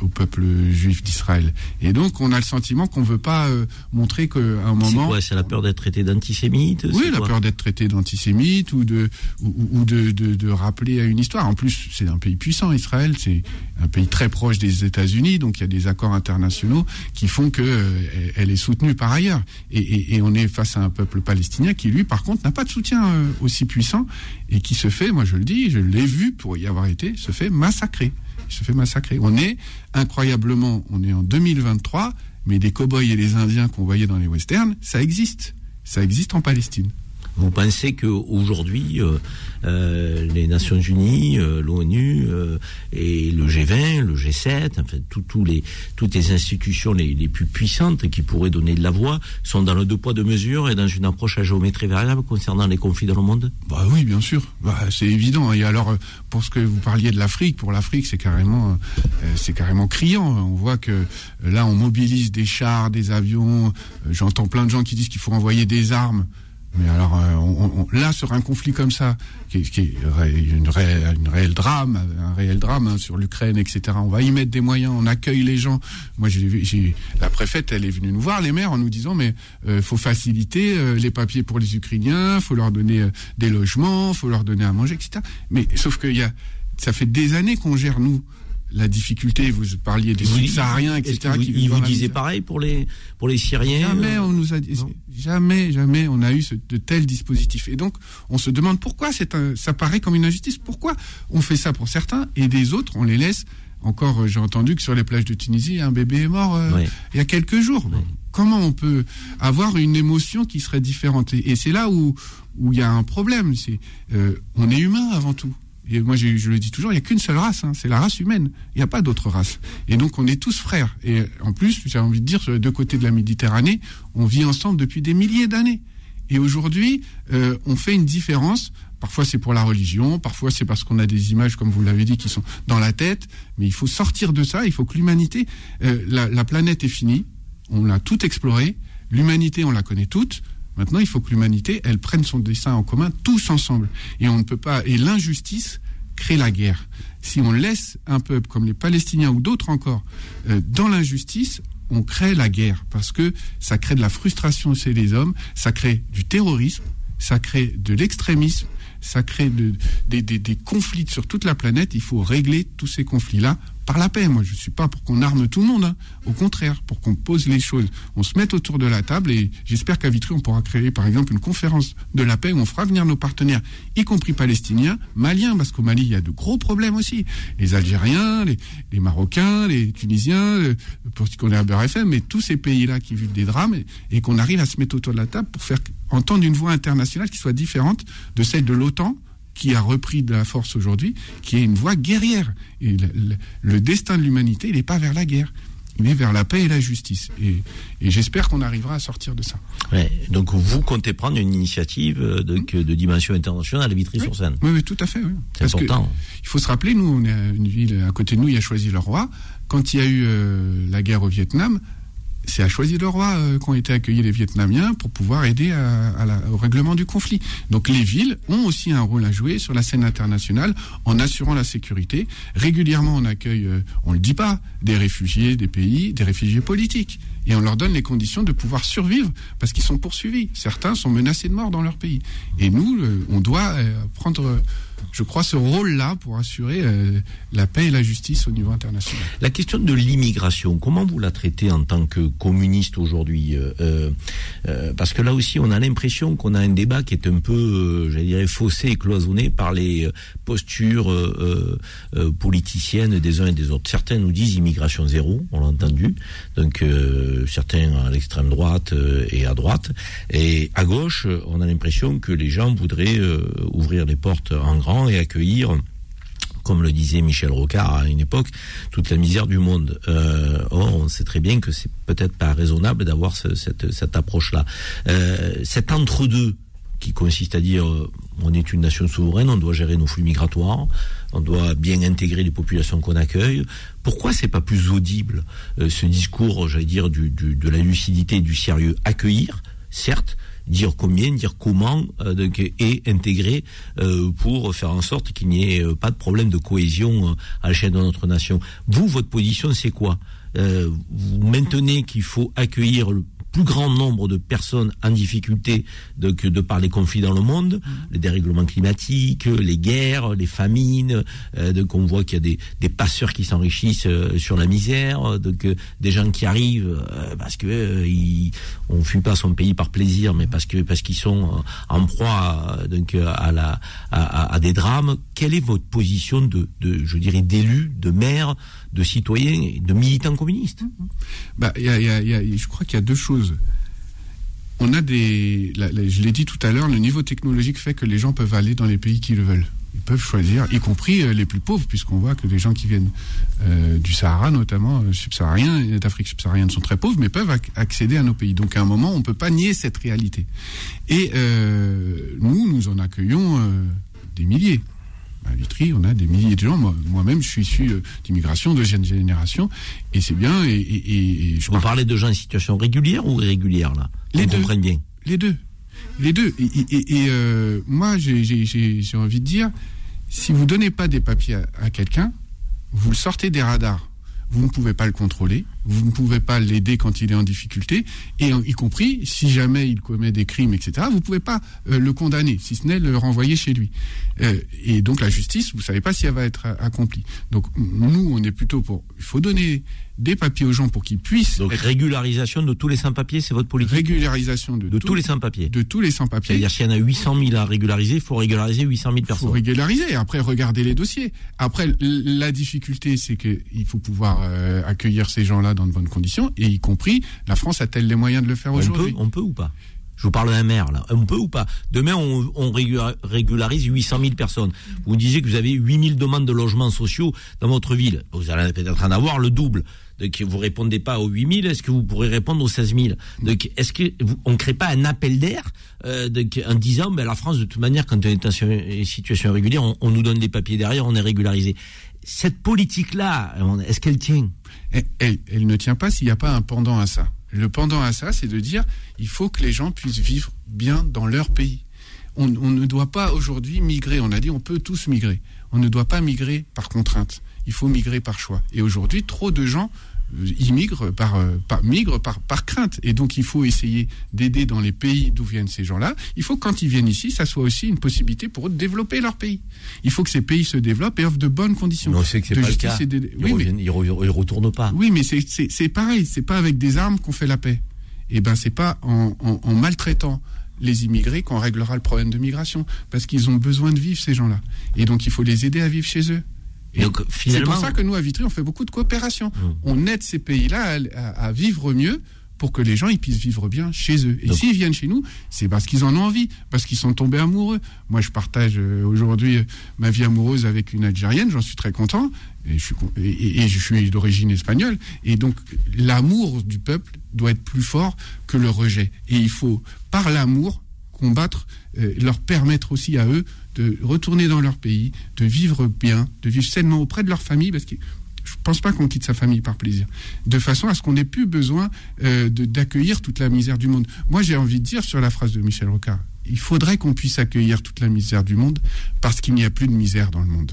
au peuple juif d'Israël. Et donc, on a le sentiment qu'on ne veut pas euh, montrer qu'à un moment. C'est c'est la peur d'être traité d'antisémite Oui, la peur d'être traité d'antisémite ou, de, ou, de, de, rappeler à une histoire. En plus, c'est un pays puissant, Israël. C'est un pays très proche des États-Unis, donc il y a des accords internationaux qui font qu'elle euh, elle est soutenue par ailleurs. Et, et, on est face à un peuple palestinien qui, lui, par contre, n'a pas de soutien euh, aussi puissant et qui se fait, moi je le dis, je l'ai vu pour y avoir été, se fait massacrer il se fait massacrer. On est incroyablement, on est en 2023, mais les cow-boys et les Indiens qu'on voyait dans les westerns, ça existe. Ça existe en Palestine. Vous pensez qu'aujourd'hui, euh, euh, les Nations Unies, euh, l'ONU euh, et le G20, le G7, enfin tout, les, toutes les institutions les, les, plus puissantes qui pourraient donner de la voix sont dans le deux poids deux mesures et dans une approche à géométrie variable concernant les conflits dans le monde? Bah oui, bien sûr. Bah, c'est évident. Et alors, pour ce que vous parliez de l'Afrique, pour l'Afrique, c'est carrément, c'est carrément criant. On voit que là, on mobilise des chars, des avions. J'entends plein de gens qui disent qu'il faut envoyer des armes. Mais alors, euh, on, là, sur un conflit comme ça, qui, est une, drame, un réel drame hein, sur l'Ukraine, etc. On va y mettre des moyens, on accueille les gens. Moi, j'ai, la préfète, elle est venue nous voir, les maires, en nous disant, mais euh, faut faciliter euh, les papiers pour les Ukrainiens, faut leur donner euh, des logements, faut leur donner à manger, etc. Mais sauf qu'il y a, ça fait des années qu'on gère nous la difficulté, vous parliez des subsahariens, etc. Vous, il vous disait pareil pour les, pour les Syriens Jamais on nous a dit, jamais, jamais on a eu de tels dispositifs. Et donc, on se demande pourquoi un, ça paraît comme une injustice. Pourquoi on fait ça pour certains et des autres, on les laisse encore, euh, j'ai entendu que sur les plages de Tunisie, un bébé est mort euh, il y a quelques jours. Comment on peut avoir une émotion qui serait différente? Et, c'est là où où il y a un problème. C'est euh, on est humain avant tout moi, je, le dis toujours, il n'y a qu'une seule race, hein, c'est la race humaine. Il n'y a pas d'autre race. Et donc, on est tous frères. Et en plus, j'ai envie de dire, sur les deux côtés de la Méditerranée, on vit ensemble depuis des milliers d'années. Et aujourd'hui, euh, on fait une différence. Parfois, c'est pour la religion, parfois, c'est parce qu'on a des images, comme vous l'avez dit, qui sont dans la tête. Mais il faut sortir de ça. Il faut que l'humanité, euh, la, la planète est finie. On l'a tout exploré. L'humanité, on la connaît toute. Maintenant, il faut que l'humanité, elle prenne son dessin en commun tous ensemble. Et on ne peut pas. Et l'injustice crée la guerre. Si on laisse un peuple comme les Palestiniens ou d'autres encore euh, dans l'injustice, on crée la guerre parce que ça crée de la frustration chez les hommes, ça crée du terrorisme, ça crée de l'extrémisme, ça crée des, des conflits sur toute la planète. Il faut régler tous ces conflits-là par la paix. Moi, je suis pas pour qu'on arme tout le monde. hein. Au contraire, pour qu'on pose les choses. On se mette autour de la table et j'espère qu'à Vitry, on pourra créer, par exemple, une conférence de la paix où on fera venir nos partenaires, y compris palestiniens, maliens, parce qu'au Mali, il y a de gros problèmes aussi. Les Algériens, les, Marocains, les Tunisiens, pour ce qu'on est à Beurre FM, mais tous ces pays-là qui vivent des drames et qu'on arrive à se mettre autour de la table pour faire entendre une voix internationale qui soit différente de celle de l'OTAN qui a repris de la force aujourd'hui, qui est une voie guerrière. Et le, le- le destin de l'humanité, il n'est pas vers la guerre, il est vers la paix et la justice. Et, et j'espère qu'on arrivera à sortir de ça. Ouais, donc vous comptez prendre une initiative euh, de, que- de dimension internationale à Vitry-sur-Seine. Oui, oui, tout à fait. Oui. C'est que important. il faut se rappeler, nous, on est une ville à côté de nous, il a choisi le roi. Quand il y a eu euh, la guerre au Vietnam, c'est à choisir le roi euh, qu'ont été accueillis les Vietnamiens pour pouvoir aider à- à la- au règlement du conflit. Donc les villes ont aussi un rôle à jouer sur la scène internationale en assurant la sécurité. Régulièrement, on accueille, euh, on le dit pas, des réfugiés des pays, des réfugiés politiques. Et on leur donne les conditions de pouvoir survivre parce qu'ils sont poursuivis. Certains sont menacés de mort dans leur pays. Et nous, euh, on doit euh, prendre, je crois, ce rôle-là pour assurer euh, la paix et la justice au niveau international. La question de l'immigration, comment vous la traitez en tant que communiste aujourd'hui euh, euh, Parce que là aussi, on a l'impression qu'on a un débat qui est un peu, j'allais dire, faussé et cloisonné par les postures politiciennes des uns et des autres. Certains nous disent immigration zéro, on l'a entendu. Donc certains à l'extrême droite et à droite. Et à gauche, on a l'impression que les gens voudraient ouvrir les portes en grand et accueillir comme le disait Michel Rocard à une époque, toute la misère du monde. Euh, or, on sait très bien que c'est peut-être pas raisonnable d'avoir ce- cette, approche-là. Euh, cet entre-deux qui consiste à dire euh, on est une nation souveraine, on doit gérer nos flux migratoires, on doit bien intégrer les populations qu'on accueille. Pourquoi c'est pas plus audible ce discours, j'allais dire, de la lucidité du sérieux? Accueillir, certes, dire combien, dire comment, euh, donc, et intégrer euh, pour faire en sorte qu'il n'y ait euh, pas de problème de cohésion euh, à l'échelle de notre nation. Vous, votre position, c'est quoi? Vous maintenez qu'il faut accueillir le plus grand nombre de personnes en difficulté de, que de par les conflits dans le monde, les dérèglements climatiques, les guerres, les famines, euh, donc on voit qu'il y a des, des passeurs qui s'enrichissent euh, sur la misère, euh, donc euh, des gens qui arrivent euh, parce que euh, ils, on fuit pas son pays par plaisir, mais parce que parce qu'ils sont en proie euh, donc à la à, à- à des drames. Quelle est votre position de, de je dirais d'élu, de maire, de citoyen, et de militant communiste Bah, il y a- il y a- il y a- je crois qu'il y a deux choses. On a des, je l'ai dit tout à l'heure, le niveau technologique fait que les gens peuvent aller dans les pays qu'ils veulent. Ils peuvent choisir, y compris euh, les plus pauvres, puisqu'on voit que les gens qui viennent euh, du Sahara, notamment euh, subsahariens, et d'Afrique subsaharienne, sont très pauvres, mais peuvent ac- accéder à nos pays. Donc à un moment, on ne peut pas nier cette réalité. Et nous, nous en accueillons des milliers. À Vitry, on a des milliers de gens. Moi- Moi-même, je suis issu euh, d'immigration, de jeune génération, et c'est bien. Et, et- et- et je Vous parlez de gens en situation régulière ou irrégulière là? Les On deux. comprenne bien. Les deux. Les deux. Et, euh, moi, j'ai- envie de dire, si vous donnez pas des papiers à, à quelqu'un, vous le sortez des radars. Vous ne pouvez pas le contrôler, vous ne pouvez pas l'aider quand il est en difficulté, et y compris si jamais il commet des crimes, etc. Vous ne pouvez pas euh, le condamner, si ce n'est le renvoyer chez lui. Euh, et donc la justice, vous savez pas si elle va être euh, accomplie. Donc nous, on est plutôt pour. Il faut donner des papiers aux gens pour qu'ils puissent Donc être régularisation de tous les sans-papiers, c'est votre politique régularisation de, De tout- tous les sans-papiers. de tous les sans-papiers. C'est-à-dire s'il y en a 800 000 à régulariser, il faut régulariser 800 000 Il faut personnes. régulariser. Après, regarder les dossiers. Après, la difficulté, c'est qu'il faut pouvoir euh, accueillir ces gens-là dans de bonnes conditions, et y compris, la France a-t-elle les moyens de le faire aujourd'hui on peut ou pas? Je vous parle d'un maire là. On peut ou pas? Demain, on, on régula- régularise 800 000 personnes. Vous disiez que vous avez 8 000 demandes de logements sociaux dans votre ville. Vous allez peut-être en avoir le double. Donc vous répondez pas aux 8 000, est-ce que vous pourrez répondre aux 16 000 Donc est-ce que vous, on crée pas un appel d'air euh, en disant ben la France de toute manière quand on est en si- situation irrégulière, on, on nous donne des papiers derrière, on est régularisé. Cette politique là, est-ce qu'elle tient? Elle ne tient pas s'il n'y a pas un pendant à ça. Le pendant à ça, c'est de dire il faut que les gens puissent vivre bien dans leur pays. On, on ne doit pas aujourd'hui migrer. On a dit on peut tous migrer. On ne doit pas migrer par contrainte. Il faut migrer par choix. Et aujourd'hui, trop de gens immigrent par, par migrent par, par crainte. Et donc il faut essayer d'aider dans les pays d'où viennent ces gens-là. Il faut que quand ils viennent ici, ça soit aussi une possibilité pour eux de développer leur pays. Il faut que ces pays se développent et offrent de bonnes conditions. Mais on sait que c'est pas le cas. Ils, Oui, mais- reviennent- ils re- ils retournent pas. oui, mais c'est- pareil. C'est pas avec des armes qu'on fait la paix. Et ben, c'est pas en, en- en maltraitant les immigrés qu'on réglera le problème de migration, parce qu'ils ont besoin de vivre ces gens-là. Et donc, il faut les aider à vivre chez eux. C'est pour ça que nous, à Vitry, on fait beaucoup de coopération. Mmh. On aide ces pays-là à, à- à vivre mieux pour que les gens ils puissent vivre bien chez eux. Et s'ils viennent chez nous, c'est parce qu'ils en ont envie, parce qu'ils sont tombés amoureux. Moi, je partage euh, aujourd'hui euh, ma vie amoureuse avec une Algérienne, j'en suis très content, et je suis, con- et, et- et je suis d'origine espagnole. Et donc, l'amour du peuple doit être plus fort que le rejet. Et il faut, par l'amour, combattre, euh, leur permettre aussi à eux de retourner dans leur pays, de vivre bien, de vivre sainement auprès de leur famille, parce que je pense pas qu'on quitte sa famille par plaisir, de façon à ce qu'on n'ait plus besoin euh, d'accueillir toute la misère du monde. Moi, j'ai envie de dire sur la phrase de Michel Rocard, il faudrait qu'on puisse accueillir toute la misère du monde parce qu'il n'y a plus de misère dans le monde.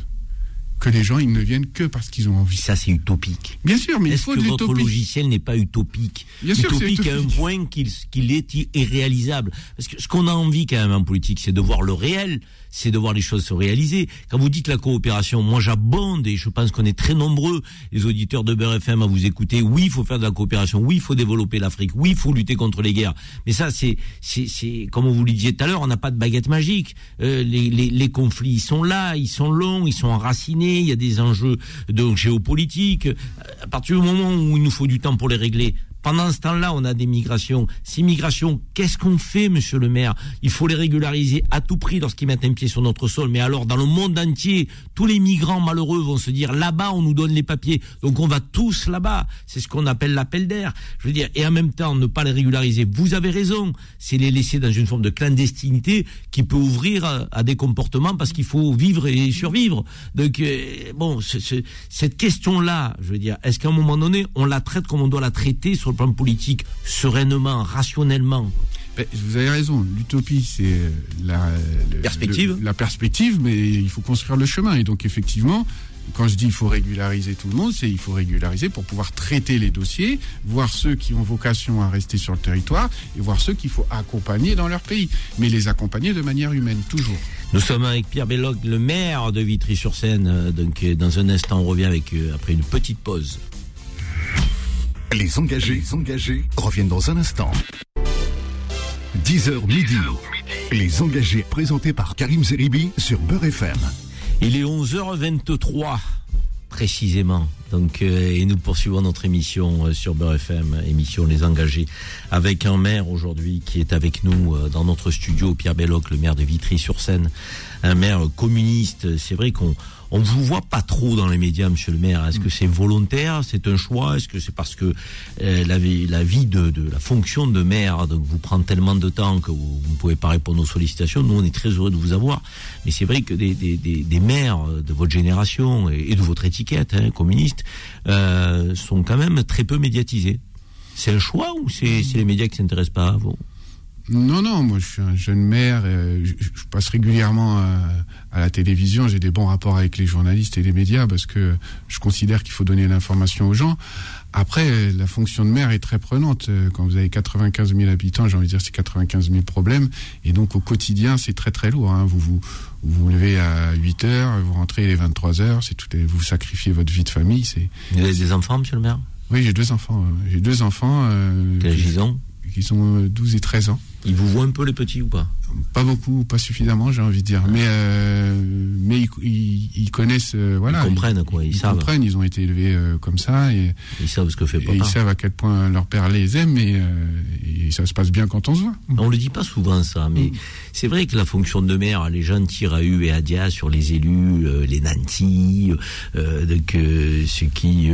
Que les gens, ils ne viennent que parce qu'ils ont envie. Ça, c'est utopique. Bien sûr, mais il faut que de votre logiciel n'est pas utopique Bien sûr que c'est Utopique à un utopique. point qu'il est irréalisable. Parce que ce qu'on a envie quand même en politique, c'est de voir le réel, c'est de voir les choses se réaliser. Quand vous dites la coopération, moi j'abonde et je pense qu'on est très nombreux, les auditeurs de Beurre FM, à vous écouter. Oui, il faut faire de la coopération. Oui, il faut développer l'Afrique. Oui, il faut lutter contre les guerres. Mais ça, c'est, c'est, c'est comme vous le disiez tout à l'heure, on n'a pas de baguette magique. Euh, les, les, les conflits, ils sont là, ils sont longs, ils sont enracinés. Il y a des enjeux de géopolitique. À partir du moment où il nous faut du temps pour les régler, pendant ce temps-là, on a des migrations. Ces migrations, qu'est-ce qu'on fait, monsieur le maire? Il faut les régulariser à tout prix lorsqu'ils mettent un pied sur notre sol. Mais alors, dans le monde entier, tous les migrants malheureux vont se dire, là-bas, on nous donne les papiers. Donc, on va tous là-bas. C'est ce qu'on appelle l'appel d'air. Je veux dire, et en même temps, ne pas les régulariser. Vous avez raison. C'est les laisser dans une forme de clandestinité qui peut ouvrir à, à des comportements parce qu'il faut vivre et survivre. Donc, euh, bon, ce- ce- cette question-là, je veux dire, est-ce qu'à un moment donné, on la traite comme on doit la traiter le plan politique, sereinement, rationnellement Ben, vous avez raison. L'utopie, c'est la le- Perspective. le- la perspective, mais il faut construire le chemin. Et donc, effectivement, quand je dis il faut régulariser tout le monde, c'est il faut régulariser pour pouvoir traiter les dossiers, voir ceux qui ont vocation à rester sur le territoire et voir ceux qu'il faut accompagner dans leur pays. Mais les accompagner de manière humaine, toujours. Nous sommes avec Pierre Belloc, le maire de Vitry-sur-Seine. Euh, Donc, euh, dans un instant, on revient avec euh, après une petite pause. Les engagés, les engagés reviennent dans un instant. 10h midi. Les engagés présentés par Karim Zeribi sur Beurre FM. Il est 11h23 précisément. Donc, euh, et nous poursuivons notre émission euh, sur Beurre FM, émission Les Engagés, avec un maire aujourd'hui qui est avec nous euh, dans notre studio, Pierre Belloc, le maire de Vitry-sur-Seine, un maire communiste. C'est vrai qu'on on vous voit pas trop dans les médias, monsieur le maire. Est-ce que c'est volontaire? C'est un choix? Est-ce que c'est parce que euh, la vie, la vie de, de la fonction de maire donc vous prend tellement de temps que vous, vous ne pouvez pas répondre aux sollicitations? Nous, on est très heureux de vous avoir. Mais c'est vrai que des, des, des, des maires de votre génération et, et de votre étiquette hein, communiste euh, sont quand même très peu médiatisés. C'est un choix ou c'est les médias qui s'intéressent pas à vous? Non, non, moi je suis un jeune maire, euh, je, je passe régulièrement à, à la télévision, j'ai des bons rapports avec les journalistes et les médias parce que je considère qu'il faut donner l'information aux gens. Après, euh, la fonction de maire est très prenante. Euh, Quand vous avez 95 000 habitants, j'ai envie de dire c'est 95 000 problèmes. Et donc au quotidien, c'est très très lourd. hein. Vous, vous vous levez à 8 heures, vous rentrez les 23 heures, c'est tout. Vous sacrifiez votre vie de famille. C'est Vous avez des enfants, monsieur le maire? Oui, j'ai deux enfants. euh, J'ai deux enfants euh, Quel âge ils ont? Qui sont euh, 12 et 13 ans. Ils vous voient un peu les petits ou pas? Pas beaucoup, pas suffisamment, j'ai envie de dire. Mais euh, mais ils, ils- ils connaissent, euh, voilà. Ils comprennent, quoi, ils savent. comprennent, ils ont été élevés euh, comme ça et, Ils savent ce que fait et ils papa. savent à quel point leur père les aime et, et ça se passe bien quand on se voit. On le dit pas souvent ça, mais Mm. c'est vrai que la fonction de maire, les gens tirent à U et à dia sur les élus, les nantis, donc ceux qui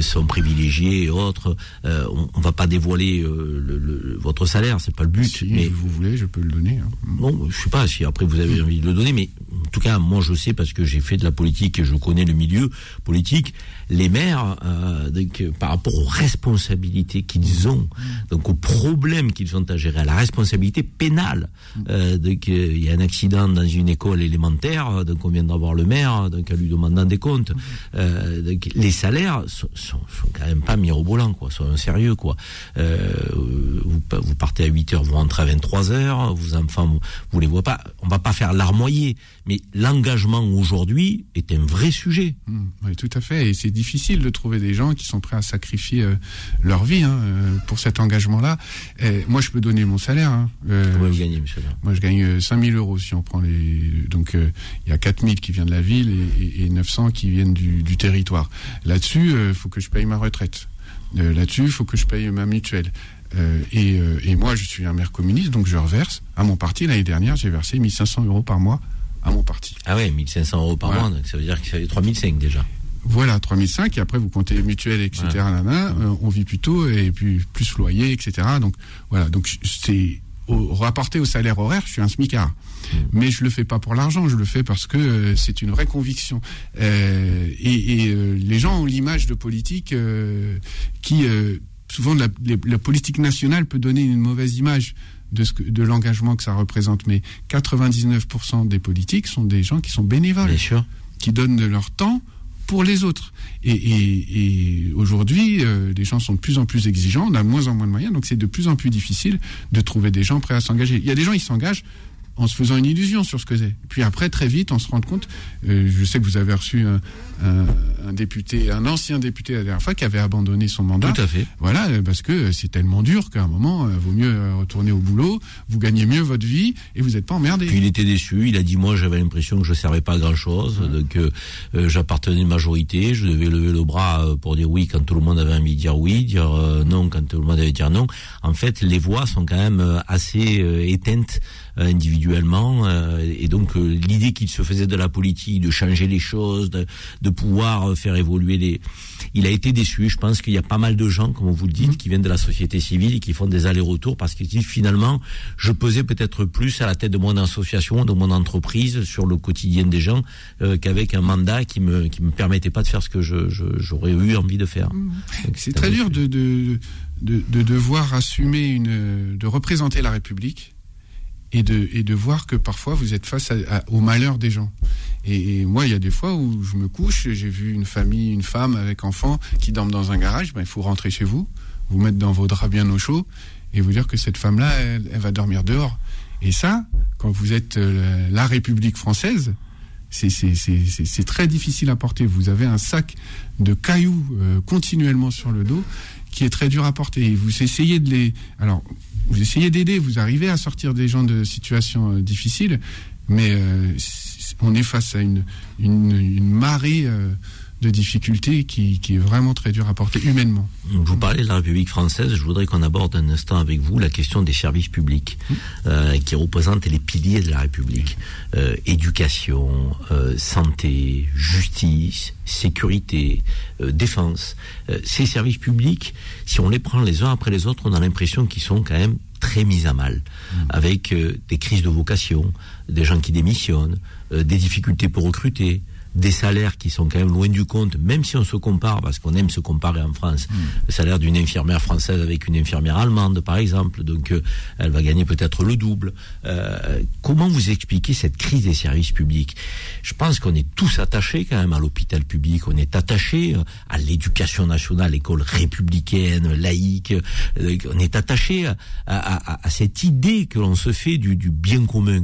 sont privilégiés et autres. On, on va pas dévoiler le, le- votre salaire, c'est pas le but. Si mais vous voulez, je peux le donner. Hein. Bon, je sais pas si après vous avez envie de le donner, mais tout cas, moi je sais parce que j'ai fait de la politique et je connais le milieu politique, les maires, euh, donc, par rapport aux responsabilités qu'ils ont, donc aux problèmes qu'ils ont à gérer, à la responsabilité pénale. Euh, donc euh, il y a un accident dans une école élémentaire, donc on vient d'avoir le maire, donc à lui demandant des comptes. Euh, donc, les salaires sont, sont, sont, quand même pas mirobolants, quoi, sont sérieux, quoi. Euh, vous, vous partez à 8 heures, vous rentrez à 23 heures, vos enfants, vous, vous les voyez pas. On va pas faire larmoyer, mais l'engagement aujourd'hui est un vrai sujet. Mmh, oui, tout à fait. Et c'est difficile de trouver des gens qui sont prêts à sacrifier euh, leur vie hein, euh, pour cet engagement-là. Moi, je peux donner mon salaire. Hein. Euh, vous gagnez, monsieur Moi, je gagne 5000 euros si on prend les. Donc, il y a 4000 qui viennent de la ville et, et, et 900 qui viennent du, du territoire. Là-dessus, il faut que je paye ma retraite. Là-dessus, il faut que je paye ma mutuelle. Euh, et, euh, et, moi, je suis un maire communiste, donc je reverse à mon parti. L'année dernière, j'ai versé 1500 euros par mois à mon parti. Ah ouais, 1500 euros par voilà. mois, donc ça veut dire que ça fait 3005 déjà. Voilà, 3005, et après vous comptez les mutuelles, etc. Ouais. Là, là, euh, on vit plutôt, et puis plus loyer, etc. Donc voilà, donc c'est au, rapporté au salaire horaire, je suis un smicard. Mmh. Mais je le fais pas pour l'argent, je le fais parce que euh, c'est une vraie conviction. Euh, et, et les gens ont l'image de politique qui souvent la, la, politique nationale peut donner une mauvaise image de, ce que, de l'engagement que ça représente, mais 99% des politiques sont des gens qui sont bénévoles, Bien sûr. qui donnent de leur temps pour les autres. Et, et, et aujourd'hui, euh, les gens sont de plus en plus exigeants, on a de moins en moins de moyens, donc c'est de plus en plus difficile de trouver des gens prêts à s'engager. Il y a des gens, ils s'engagent en se faisant une illusion sur ce que c'est. Puis après, très vite, on se rend compte. Euh, je sais que vous avez reçu un, un, un, député, un ancien député la dernière fois qui avait abandonné son mandat. Tout à fait. Voilà, parce que c'est tellement dur qu'à un moment, euh, vaut mieux retourner au boulot. Vous gagnez mieux votre vie et vous n'êtes pas emmerdé. Puis il était déçu. Il a dit moi, j'avais l'impression que je servais pas à grand chose, ouais. donc euh, j'appartenais à une majorité. Je devais lever le bras pour dire oui quand tout le monde avait envie de dire oui, dire euh, non quand tout le monde avait dit non. En fait, les voix sont quand même assez euh, éteintes individuellement euh, et donc euh, l'idée qu'il se faisait de la politique de changer les choses de, de, pouvoir faire évoluer les il a été déçu je pense qu'il y a pas mal de gens comme vous le dites mmh. qui viennent de la société civile et qui font des allers-retours parce qu'ils disent finalement je pesais peut-être plus à la tête de mon association de mon entreprise sur le quotidien des gens euh, qu'avec un mandat qui me qui me permettait pas de faire ce que je j'aurais eu envie de faire mmh. c'est très dur de, de de, de devoir assumer une de représenter la République et de, et de voir que parfois vous êtes face à, à, au malheur des gens. Et, et, moi, il y a des fois où je me couche, j'ai vu une famille, une femme avec enfant qui dorment dans un garage, ben, il faut rentrer chez vous, vous mettre dans vos draps bien au chaud et vous dire que cette femme-là, elle, elle, va dormir dehors. Et ça, quand vous êtes euh, la République française, c'est très difficile à porter. Vous avez un sac de cailloux euh, continuellement sur le dos qui est très dur à porter. Et vous essayez de les... Alors, vous essayez d'aider, vous arrivez à sortir des gens de situations euh, difficiles, mais euh, on est face à une, marée euh, de difficultés qui, qui, est vraiment très dur à porter humainement. Vous parlez de la République française, je voudrais qu'on aborde un instant avec vous la question des services publics mmh. euh, qui représentent les piliers de la République. Euh, éducation, euh, santé, justice, sécurité, défense. ces services publics, si on les prend les uns après les autres, on a l'impression qu'ils sont quand même très mis à mal, mmh. avec des crises de vocation, des gens qui démissionnent, des difficultés pour recruter, des salaires qui sont quand même loin du compte, même si on se compare, parce qu'on aime se comparer en France, mmh. le salaire d'une infirmière française avec une infirmière allemande, par exemple, donc euh, elle va gagner peut-être le double. Euh, comment vous expliquez cette crise des services publics? Je pense qu'on est tous attachés quand même à l'hôpital public, on est attachés à l'éducation nationale, l'école républicaine, laïque, euh, on est attaché à, à, à, à, cette idée que l'on se fait du, du bien commun.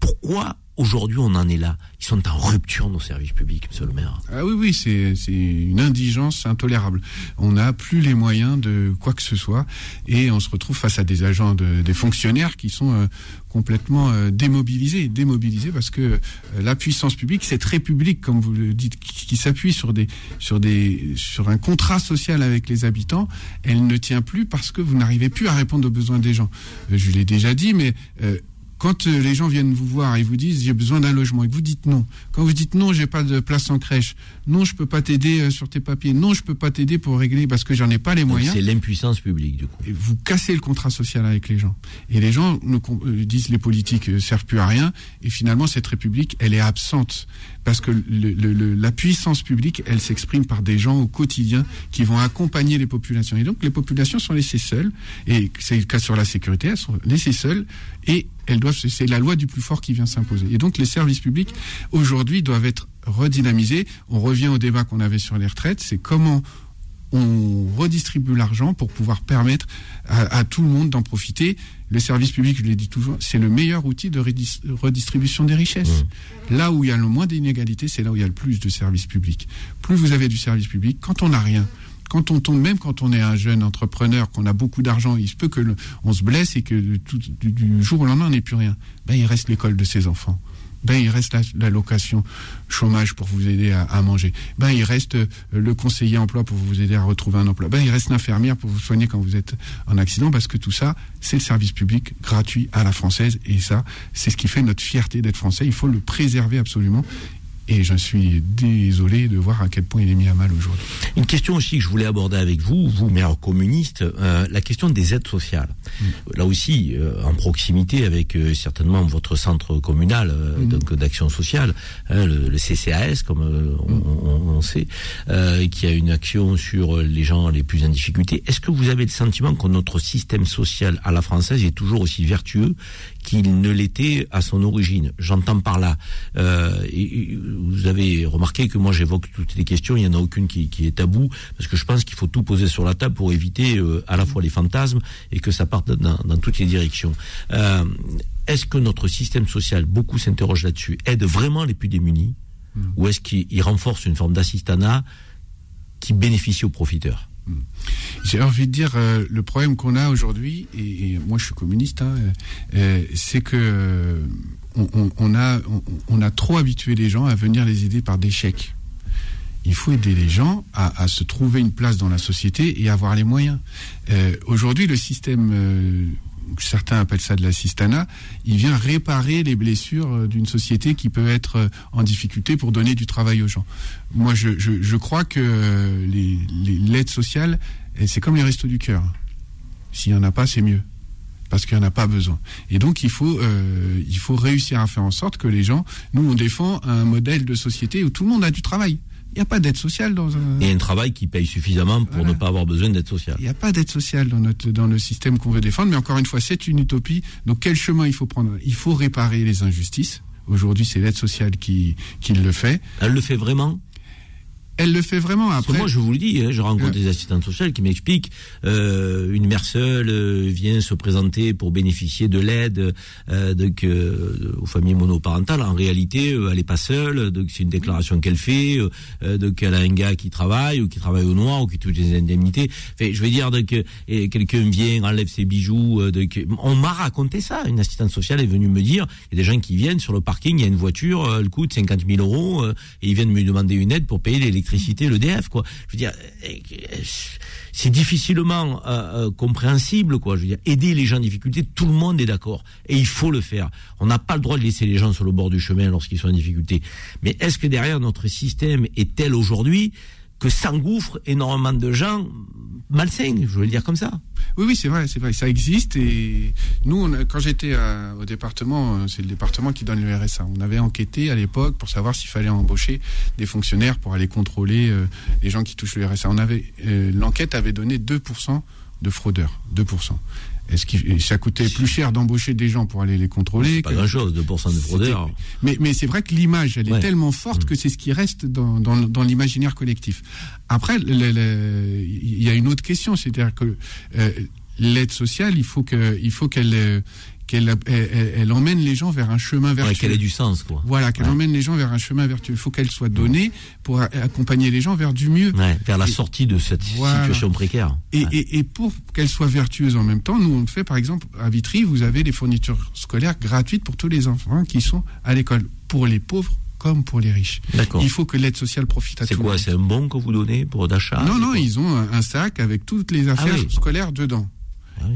Pourquoi aujourd'hui on en est là. Ils sont en rupture nos services publics, monsieur le maire. Ah oui, oui, c'est une indigence intolérable. On n'a plus les moyens de quoi que ce soit et on se retrouve face à des agents, de, des fonctionnaires qui sont euh, complètement euh, démobilisés, démobilisés parce que euh, la puissance publique, cette république, comme vous le dites, qui, s'appuie sur des, sur des, sur un contrat social avec les habitants, elle ne tient plus parce que vous n'arrivez plus à répondre aux besoins des gens. je l'ai déjà dit, mais quand euh, les gens viennent vous voir et vous disent j'ai besoin d'un logement et vous dites non, quand vous dites non, j'ai pas de place en crèche, non, je peux pas t'aider euh, sur tes papiers, non, je peux pas t'aider pour régler parce que j'en ai pas les moyens. C'est l'impuissance publique du coup. Et vous cassez le contrat social avec les gens. Et les gens nous euh, disent les politiques euh, servent plus à rien. Et finalement, cette République, elle est absente parce que le, le, la puissance publique, elle s'exprime par des gens au quotidien qui vont accompagner les populations. Et donc, les populations sont laissées seules. Et c'est le cas sur la sécurité, elles sont laissées seules et elles doivent. C'est la loi du plus fort qui vient s'imposer. Et donc, les services publics aujourd'hui doivent être redynamisés. On revient au débat qu'on avait sur les retraites. C'est comment on redistribue l'argent pour pouvoir permettre à, à tout le monde d'en profiter. Le service public, je l'ai dit toujours, c'est le meilleur outil de redistribution des richesses. Mmh. Là où il y a le moins d'inégalités, c'est là où il y a le plus de services publics. Plus vous avez du service public, quand on n'a rien, quand on tombe, même quand on est un jeune entrepreneur, qu'on a beaucoup d'argent, il se peut que le, on se blesse et que tout, du, du, jour au lendemain, on n'ait plus rien. Ben, il reste l'école de ses enfants ben il reste l'allocation chômage pour vous aider à, à, manger. Ben il reste euh, le conseiller emploi pour vous aider à retrouver un emploi. Ben il reste l'infirmière pour vous soigner quand vous êtes en accident parce que tout ça, c'est le service public gratuit à la française et ça, c'est ce qui fait notre fierté d'être français. Il faut le préserver absolument et je suis désolé de voir à quel point il est mis à mal aujourd'hui. Une question aussi que je voulais aborder avec vous, vous, maire communiste, euh, la question des aides sociales. Mm. Là aussi, euh, en proximité avec euh, certainement votre centre communal mm. donc d'action sociale, hein, le, le, CCAS, comme on, mm. on, on, sait, qui a une action sur les gens les plus en difficulté. Est-ce que vous avez le sentiment que notre système social à la française est toujours aussi vertueux qu'il ne l'était à son origine. J'entends par là. Euh, et, vous avez remarqué que moi j'évoque toutes les questions, il n'y en a aucune qui, qui, est tabou, parce que je pense qu'il faut tout poser sur la table pour éviter euh, à la fois les fantasmes et que ça parte dans, dans toutes les directions. Euh, est-ce que notre système social, beaucoup s'interrogent là-dessus, aide vraiment les plus démunis mmh. Ou est-ce qu'il renforce une forme d'assistanat qui bénéficie aux profiteurs? J'ai envie de dire, euh, le problème qu'on a aujourd'hui, et, moi je suis communiste, hein, euh, c'est que euh, on, a, on, a trop habitué les gens à venir les aider par des chèques. Il faut aider les gens à, se trouver une place dans la société et avoir les moyens. Aujourd'hui, le système certains appellent ça de l'assistanat, il vient réparer les blessures euh, d'une société qui peut être euh, en difficulté pour donner du travail aux gens. Moi, je, je, je crois que euh, l'aide sociale, c'est comme les restos du cœur. S'il n'y en a pas, c'est mieux parce qu'il n'y en a pas besoin. Et donc il faut, euh, il faut réussir à faire en sorte que les gens, nous on défend un modèle de société où tout le monde a du travail. Il n'y a pas d'aide sociale dans un... Et un travail qui paye suffisamment pour voilà. ne pas avoir besoin d'aide sociale. Il n'y a pas d'aide sociale dans, notre, dans le système qu'on veut défendre, mais encore une fois, c'est une utopie. Donc quel chemin il faut prendre? Il faut réparer les injustices. Aujourd'hui, c'est l'aide sociale qui, qui le fait. Elle le fait vraiment? Elle le fait vraiment après. Moi, je vous le dis, hein, je rencontre des assistantes sociales qui m'expliquent euh, une mère seule euh, vient se présenter pour bénéficier de l'aide euh, donc euh, aux familles monoparentales. En réalité, elle est pas seule. Donc c'est une déclaration qu'elle fait. donc elle a un gars qui travaille ou qui travaille au noir ou qui touche des indemnités. Enfin, je veux dire donc quelqu'un vient enlève ses bijoux. donc on m'a raconté ça. Une assistante sociale est venue me dire il y a des gens qui viennent sur le parking, il y a une voiture, elle coûte 50 000 euros et ils viennent me demander une aide pour payer l'électricité l'électricité, l'EDF, quoi. Je veux dire, c'est difficilement euh, euh, compréhensible, quoi. Je veux dire, aider les gens en difficulté, tout le monde est d'accord, et il faut le faire. On n'a pas le droit de laisser les gens sur le bord du chemin lorsqu'ils sont en difficulté. Mais est-ce que derrière notre système est tel aujourd'hui que s'engouffrent énormément de gens malsains, je veux le dire comme ça. Oui, oui, c'est vrai, c'est vrai, ça existe. Et nous, quand j'étais au département, euh, c'est le département qui donne le RSA. On avait enquêté à l'époque pour savoir s'il fallait embaucher des fonctionnaires pour aller contrôler euh, les gens qui touchent le RSA. On avait euh, l'enquête avait donné 2% de fraudeurs, 2%. Est-ce que ça coûtait plus cher d'embaucher des gens pour aller les contrôler Pas grand-chose, 2% de fraudeurs. Mais, mais c'est vrai que l'image, elle ouais. est tellement forte mmh. que c'est ce qui reste dans, dans, dans l'imaginaire collectif. Après, il y a une autre question, c'est-à-dire que euh, l'aide sociale, il faut que, il faut qu'elle elle, elle, emmène les gens vers un chemin vertueux. Ouais, qu'elle ait du sens, quoi. Voilà, qu'elle ouais. emmène les gens vers un chemin vertueux. Il faut qu'elle soit donnée pour accompagner les gens vers du mieux. Ouais, vers la et, sortie de cette voilà. situation précaire. Et, et, et pour qu'elle soit vertueuse en même temps, nous on fait par exemple à Vitry, vous avez des fournitures scolaires gratuites pour tous les enfants qui sont à l'école, pour les pauvres comme pour les riches. Il faut que l'aide sociale profite à tout. C'est quoi C'est un bon que vous donnez pour d'achat Non, non, ils ont un sac avec toutes les affaires ah oui. scolaires dedans.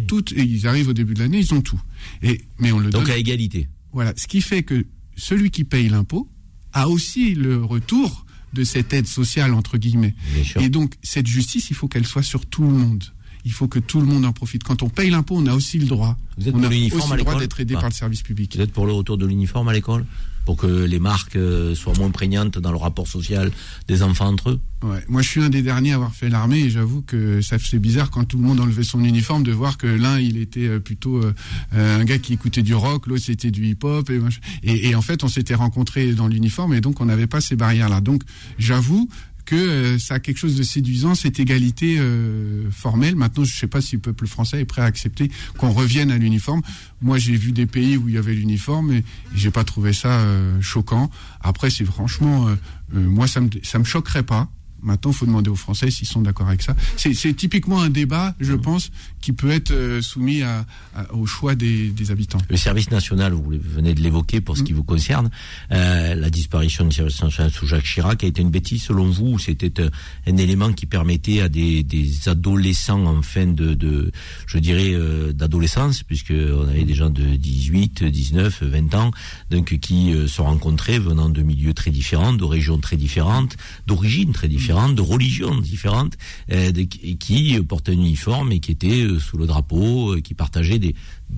Toutes, et ils arrivent au début de l'année, ils ont tout. Et, mais on le Donc donne. à égalité. Voilà. Ce qui fait que celui qui paye l'impôt a aussi le retour de cette aide sociale, entre guillemets. Et donc, cette justice, il faut qu'elle soit sur tout le monde. Il faut que tout le monde en profite. Quand on paye l'impôt, on a aussi le droit. Vous êtes on pour a l'uniforme aussi à le droit d'être aidé par le service public. Vous êtes pour le retour de l'uniforme à l'école Pour que les marques euh, soient moins prégnantes dans le rapport social des enfants entre eux Ouais. Moi, je suis un des derniers à avoir fait l'armée et j'avoue que ça c'est bizarre quand tout le monde enlevait son uniforme de voir que l'un il était euh, plutôt euh, un gars qui écoutait du rock, l'autre c'était du hip-hop et, et, et en fait on s'était rencontrés dans l'uniforme et donc on n'avait pas ces barrières là. Donc j'avoue que euh, ça a quelque chose de séduisant cette égalité euh, formelle. Maintenant, je ne sais pas si le peuple français est prêt à accepter qu'on revienne à l'uniforme. Moi, j'ai vu des pays où il y avait l'uniforme et j'ai pas trouvé ça euh, choquant. Après, c'est franchement, euh, euh, moi, ça me ça me choquerait pas. Maintenant, il faut demander aux Français s'ils sont d'accord avec ça. C'est typiquement un débat, je pense, qui peut être euh, soumis à, à- au choix des, des habitants. Le service national, vous venez de l'évoquer pour ce qui vous concerne, euh, la disparition du service national sous Jacques Chirac a été une bêtise selon vous ou C'était euh, un élément qui permettait à des, des adolescents en fin de, de je dirais, euh, d'adolescence, puisque on avait des gens de 18, 19, 20 ans, donc qui euh, se rencontraient venant de milieux très différents, de régions très différentes, d'origines très différentes, de religions différentes, euh, qui portaient un uniforme et qui étaient euh, sous le drapeau, euh, qui partageaient des,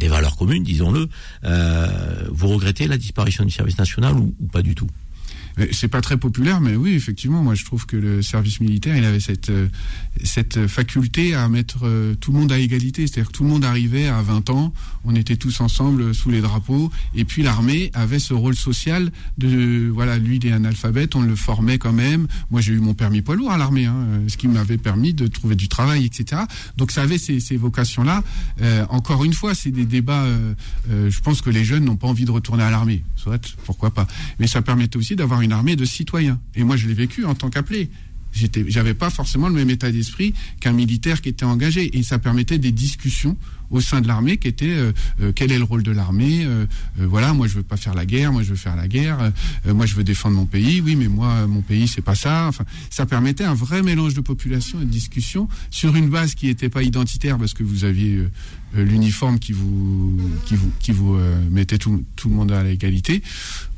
valeurs communes, disons-le. Vous regrettez la disparition du service national ou, pas du tout? C'est pas très populaire, mais oui, effectivement, moi je trouve que le service militaire, il avait cette euh, cette faculté à mettre euh, tout le monde à égalité, c'est-à-dire que tout le monde arrivait à 20 ans, on était tous ensemble sous les drapeaux, et puis l'armée avait ce rôle social de voilà, lui il est analphabète, on le formait quand même. Moi j'ai eu mon permis poids lourd à l'armée, hein, euh, ce qui m'avait permis de trouver du travail, etc. Donc ça avait ces, vocations-là. Encore une fois, c'est des débats. je pense que les jeunes n'ont pas envie de retourner à l'armée, soit pourquoi pas. Mais ça permettait aussi d'avoir une armée de citoyens. Et moi je l'ai vécu en tant qu'appelé. J'avais pas forcément le même état d'esprit qu'un militaire qui était engagé. Et ça permettait des discussions au sein de l'armée qui étaient euh, euh, quel est le rôle de l'armée euh, voilà moi je veux pas faire la guerre moi je veux faire la guerre moi je veux défendre mon pays oui mais moi mon pays c'est pas ça. Enfin ça permettait un vrai mélange de population et de discussion sur une base qui n'était pas identitaire parce que vous aviez l'uniforme qui vous qui vous qui vous euh, mettait tout, tout le monde à l'égalité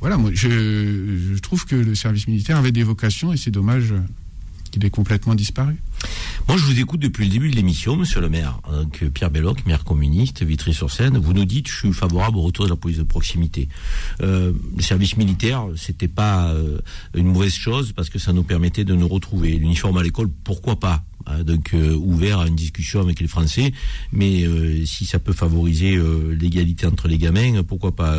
voilà moi je, je trouve que le service militaire avait des vocations et c'est dommage euh, qu'il ait complètement disparu. Moi, je vous écoute depuis le début de l'émission, monsieur le maire. Donc, Pierre Belloc, maire communiste, Vitry-sur-Seine. Vous nous dites, je suis favorable au retour de la police de proximité. Euh, le service militaire, c'était pas euh, une mauvaise chose parce que ça nous permettait de nous retrouver. L'uniforme à l'école, pourquoi pas hein, donc euh, ouvert à une discussion avec les Français, mais si ça peut favoriser l'égalité entre les gamins, pourquoi pas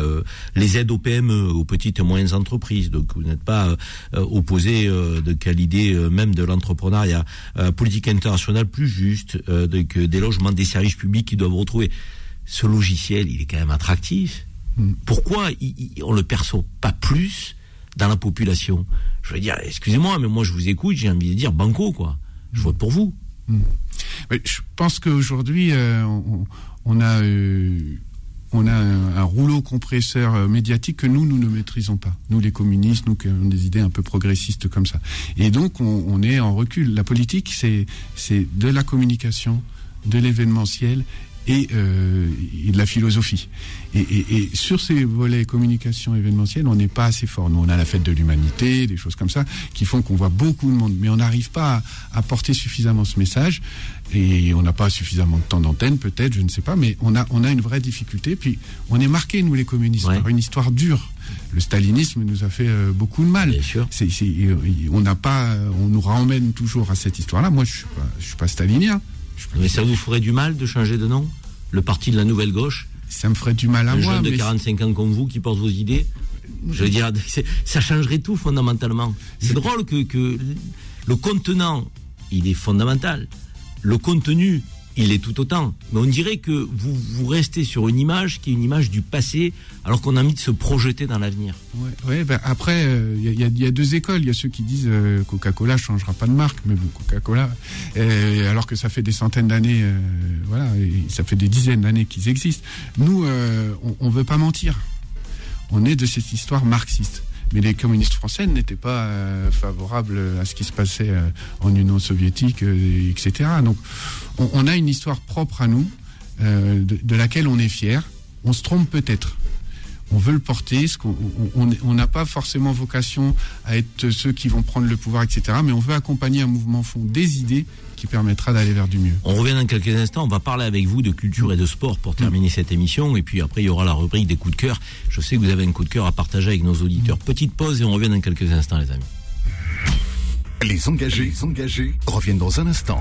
les aides aux PME, aux petites et moyennes entreprises. Donc vous n'êtes pas opposé euh, donc, à l'idée même de l'entrepreneuriat, politique internationale plus juste, euh, euh, des logements, des services publics qui doivent retrouver. Ce logiciel, il est quand même attractif. Pourquoi il, il- on le perçoit pas plus dans la population? Je veux dire, excusez-moi, mais moi je vous écoute, j'ai envie de dire banco quoi. Je vote pour vous. Mais je pense qu'aujourd'hui, euh, on, on a, euh, on a un, rouleau compresseur euh, médiatique que nous, nous ne maîtrisons pas. Nous, les communistes, nous qui avons des idées un peu progressistes comme ça. Et donc, on, on est en recul. La politique, c'est de la communication, de l'événementiel et, euh, et de la philosophie. Et, et- et sur ces volets communication événementielle, on n'est pas assez fort. Nous, on a la fête de l'humanité, des choses comme ça, qui font qu'on voit beaucoup de monde, mais on n'arrive pas à, à porter suffisamment ce message. Et on n'a pas suffisamment de temps d'antenne, peut-être, je ne sais pas, mais on a, on a une vraie difficulté. Puis, on est marqué, nous, les communistes, Ouais. par une histoire dure. Le stalinisme nous a fait euh, beaucoup de mal. Bien sûr. C'est, c'est- euh, on n'a pas, on nous ramène toujours à cette histoire-là. Moi, je suis pas, je suis pas stalinien. Mais ça vous ferait du mal de changer de nom Le parti de la nouvelle gauche ça me ferait du mal à Un moi. jeune de mais 45 ans comme vous qui porte vos idées Je veux dire, ça changerait tout fondamentalement. C'est drôle que, que le contenant, il est fondamental. Le contenu, il est tout autant. Mais on dirait que vous, restez sur une image qui est une image du passé, alors qu'on a envie de se projeter dans l'avenir. Ouais, ben après, il y, a- y a- deux écoles. Il y a ceux qui disent euh, Coca-Cola changera pas de marque, mais bon, Coca-Cola, euh, alors que ça fait des centaines d'années, euh, voilà, ça fait des dizaines d'années qu'ils existent. Nous, euh, on, on veut pas mentir. On est de cette histoire marxiste. Mais les communistes français n'étaient pas euh, favorables à ce qui se passait euh, en Union soviétique, euh, etc. Donc, on, a une histoire propre à nous. de, laquelle on est fier. On se trompe peut-être. On veut le porter. On n'a pas forcément vocation à être ceux qui vont prendre le pouvoir, etc. Mais on veut accompagner un mouvement fond des idées qui permettra d'aller vers du mieux. On revient dans quelques instants. On va parler avec vous de culture et de sport pour terminer cette émission. Et puis après, il y aura la rubrique des coups de cœur. Je sais que vous avez un coup de cœur à partager avec nos auditeurs. Petite pause et on revient dans quelques instants, les amis. Les engagés, les engagés reviennent dans un instant.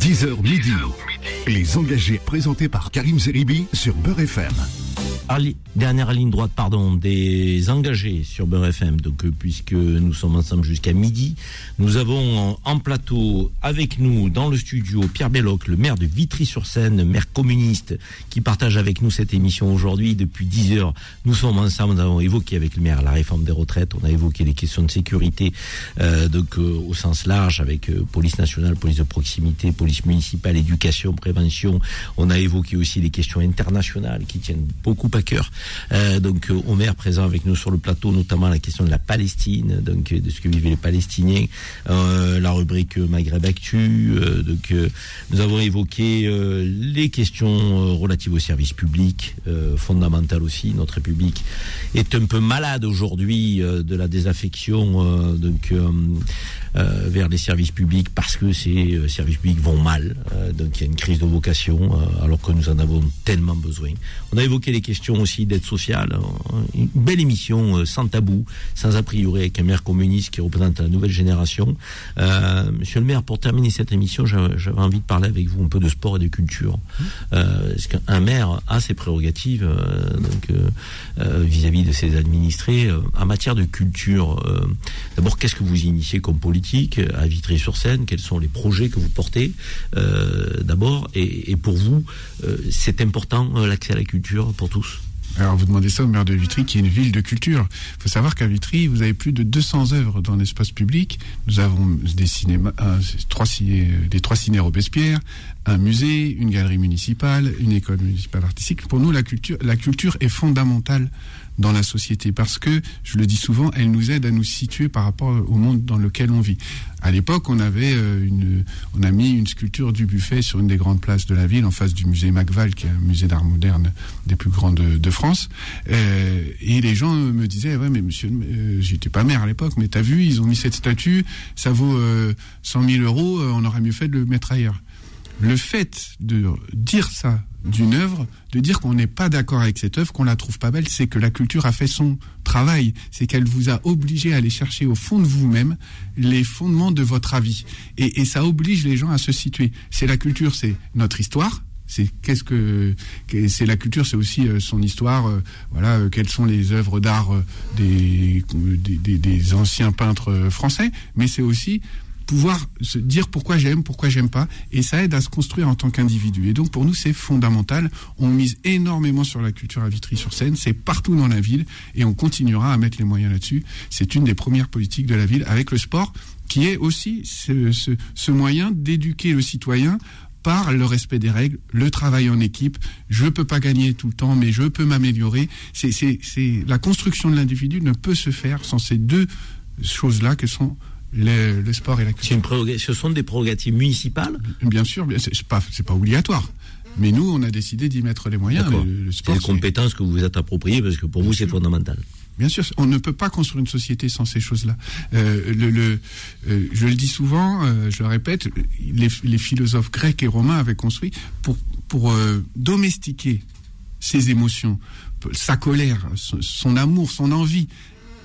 10h midi. Les engagés présentés par Karim Zeribi sur Beurre FM. Dernière ligne droite, pardon, des engagés sur Beurre FM. Donc, euh, puisque nous sommes ensemble jusqu'à midi, nous avons en plateau avec nous dans le studio Pierre Belloc, le maire de Vitry-sur-Seine, maire communiste, qui partage avec nous cette émission aujourd'hui depuis 10 heures. Nous sommes ensemble, nous avons évoqué avec le maire la réforme des retraites, on a évoqué les questions de sécurité, euh, donc euh, au sens large avec euh, police nationale, police de proximité, police municipale, éducation, prévention. On a évoqué aussi les questions internationales qui tiennent beaucoup à cœur. Euh, donc euh, maire présent avec nous sur le plateau, notamment la question de la Palestine, donc euh, de ce que vivaient les Palestiniens, la rubrique Maghreb Actu. donc nous avons évoqué les questions relatives au service public, fondamentales aussi. Notre République est un peu malade aujourd'hui de la désaffection donc vers les services publics parce que ces euh, services publics vont mal. Euh, donc il y a une crise de vocation euh, alors que nous en avons tellement besoin. On a évoqué les questions aussi d'aide sociale. euh, Une belle émission euh, sans tabou, sans a priori, avec un maire communiste qui représente la nouvelle génération. Euh, monsieur le maire, pour terminer cette émission, j'avais envie de parler avec vous un peu de sport et de culture. Euh, parce qu'un maire a ses prérogatives euh, euh, euh, vis-à-vis de ses administrés euh, en matière de culture. euh, D'abord, qu'est-ce que vous initiez comme politique euh, à Vitry-sur-Seine Quels sont les projets que vous portez euh, D'abord, et, pour vous, euh, c'est important euh, l'accès à la culture pour tous? Alors vous demandez ça au maire de Vitry, qui est une ville de culture. Il faut savoir qu'à Vitry, vous avez plus de 200 œuvres dans l'espace public. Nous avons des cinémas, un- trois, des trois ciné Robespierre, un musée, une galerie municipale, une école municipale artistique. Pour nous, la culture, la culture est fondamentale dans la société parce que, je le dis souvent, elle nous aide à nous situer par rapport au monde dans lequel on vit. À l'époque, on avait euh, une, on a mis une sculpture du buffet sur une des grandes places de la ville, en face du musée Macval, qui est un musée d'art moderne des plus grands de, France. Euh, et les gens me disaient, ouais, mais monsieur, euh, j'étais pas maire à l'époque, mais t'as vu, ils ont mis cette statue, ça vaut euh, 100 000 euros, euh, on aurait mieux fait de le mettre ailleurs. Le fait de dire ça d'une œuvre, de dire qu'on n'est pas d'accord avec cette œuvre, qu'on la trouve pas belle, c'est que la culture a fait son travail. C'est qu'elle vous a obligé à aller chercher au fond de vous-même les fondements de votre avis. Et, ça oblige les gens à se situer. C'est la culture, c'est notre histoire. C'est qu'est-ce que c'est la culture, c'est aussi euh, son histoire. euh, voilà, euh, quelles sont les œuvres d'art des, des, anciens peintres français, mais c'est aussi pouvoir se dire pourquoi j'aime, pourquoi j'aime pas, et ça aide à se construire en tant qu'individu. Et donc pour nous c'est fondamental. On mise énormément sur la culture à Vitry-sur-Seine, c'est partout dans la ville, et on continuera à mettre les moyens là-dessus. C'est une des premières politiques de la ville avec le sport, qui est aussi ce, moyen d'éduquer le citoyen par le respect des règles, le travail en équipe. Je peux pas gagner tout le temps, mais je peux m'améliorer. C'est la construction de l'individu ne peut se faire sans ces deux choses-là que sont le, le sport et la culture. une ce sont des prérogatives municipales Bien sûr, c'est pas, pas obligatoire. Mais nous, on a décidé d'y mettre les moyens. Le, le C'est c'est- compétences que vous vous êtes appropriées parce que pour vous c'est fondamental. Bien sûr, on ne peut pas construire une société sans ces choses-là. Euh, le, le, euh, je le dis souvent, euh, je le répète, les, les philosophes grecs et romains avaient construit pour, pour domestiquer ses émotions, sa colère, son, son amour, son envie.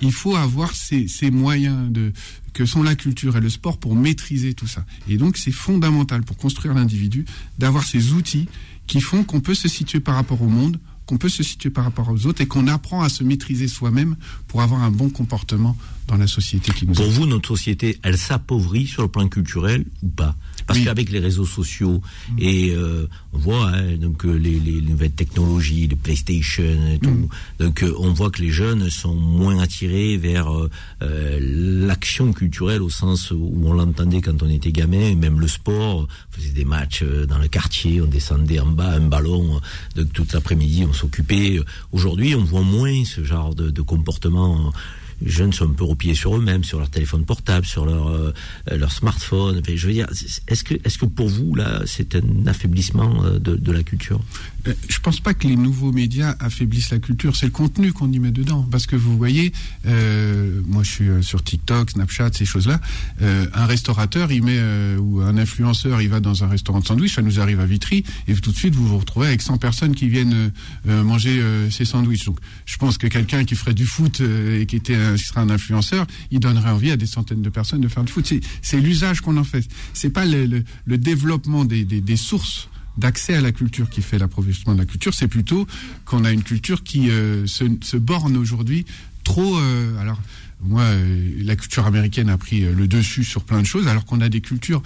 Il faut avoir ces, ces moyens de, que sont la culture et le sport pour maîtriser tout ça. Et donc c'est fondamental pour construire l'individu d'avoir ces outils qui font qu'on peut se situer par rapport au monde, qu'on peut se situer par rapport aux autres et qu'on apprend à se maîtriser soi-même pour avoir un bon comportement dans la société qui nous Pour vous, notre société, elle s'appauvrit sur le plan culturel ou pas? Parce Oui. qu'avec les réseaux sociaux et euh, on voit hein, donc euh, les, les nouvelles technologies, les PlayStation et tout, Mm. donc euh, on voit que les jeunes sont moins attirés vers euh, euh, l'action culturelle au sens où on l'entendait quand on était gamin, même le sport, on faisait des matchs dans le quartier, on descendait en bas un ballon, donc toute l'après-midi on s'occupait. Aujourd'hui, on voit moins ce genre de, de comportement jeunes sont un peu repliés sur eux-mêmes, sur leur téléphone portable, sur leur euh, leur smartphone. je veux dire, est-ce que est-ce que pour vous là, c'est un affaiblissement euh, de la culture? Je pense pas que les nouveaux médias affaiblissent la culture. C'est le contenu qu'on y met dedans. Parce que vous voyez, moi je suis sur TikTok, Snapchat, ces choses-là. un restaurateur, il met ou un influenceur, il va dans un restaurant de sandwich, ça nous arrive à Vitry, et tout de suite vous vous retrouvez avec 100 personnes qui viennent manger ces sandwichs. Donc je pense que quelqu'un qui ferait du foot et qui était un, serait un influenceur, il donnerait envie à des centaines de personnes de faire du foot. C'est l'usage qu'on en fait. C'est pas le, développement des, sources d'accès à la culture qui fait l'approvisionnement de la culture, c'est plutôt qu'on a une culture qui euh, se, borne aujourd'hui trop. Euh, alors, moi, euh, la culture américaine a pris euh, le dessus sur plein de choses, alors qu'on a des cultures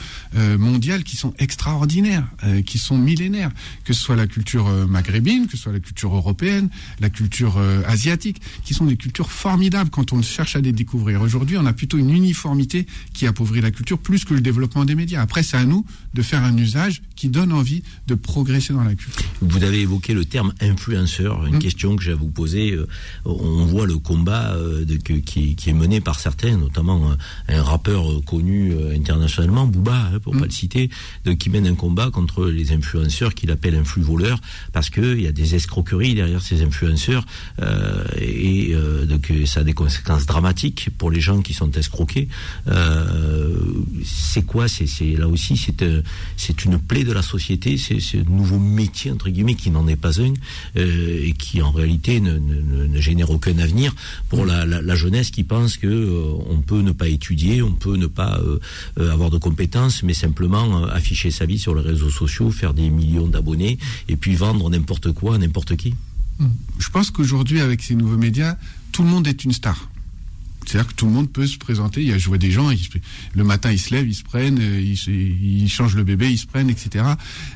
mondiales qui sont extraordinaires, qui sont millénaires, que ce soit la culture maghrébine, que ce soit la culture européenne, la culture asiatique, qui sont des cultures formidables quand on cherche à les découvrir. Aujourd'hui, on a plutôt une uniformité qui appauvrit la culture plus que le développement des médias. Après, c'est à nous de faire un usage qui donne envie de progresser dans la culture. Vous avez évoqué le terme influenceur, une mmh. question que j'ai à vous poser. On voit le combat de, qui qui est mené par certains, notamment un, rappeur euh, connu euh, internationalement, Booba, hein, pour ne mm. pas le citer, de, qui mène un combat contre les influenceurs qu'il appelle influx voleurs, parce qu'il y a des escroqueries derrière ces influenceurs, euh, et donc ça a des conséquences dramatiques pour les gens qui sont escroqués. c'est quoi? C'est là aussi, c'est c'est une plaie de la société, c'est un nouveau métier entre guillemets qui n'en est pas un et qui en réalité ne, génère aucun avenir pour la, jeunesse qui pense que euh, on peut ne pas étudier, on peut ne pas euh, euh, avoir de compétences, mais simplement afficher sa vie sur les réseaux sociaux, faire des millions d'abonnés et puis vendre n'importe quoi à n'importe qui. Je pense qu'aujourd'hui, avec ces nouveaux médias, tout le monde est une star. C'est-à-dire que tout le monde peut se présenter. Il y a, je vois des gens, le matin ils se lèvent, ils se prennent, euh, ils, changent le bébé, ils se prennent, etc.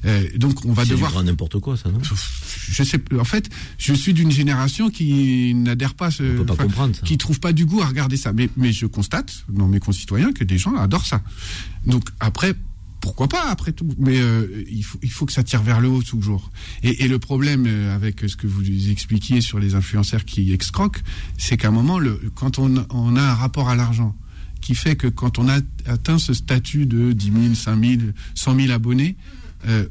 Euh, donc on va devoir. n'importe quoi, ça, non? Je sais. En fait, je suis d'une génération qui n'adhère pas, ce, peut pas comprendre ça. qui trouve pas du goût à regarder ça. Mais, mais je constate dans mes concitoyens que des gens adorent ça. Donc après, pourquoi pas après tout Mais euh, il, faut, il faut que ça tire vers le haut toujours. Et, et le problème euh, avec ce que vous expliquiez sur les influenceurs qui excroquent, c'est qu'à un moment, le, quand on, a un rapport à l'argent qui fait que quand on a atteint ce statut de 10 000, 5 000, 100 000 abonnés, euh,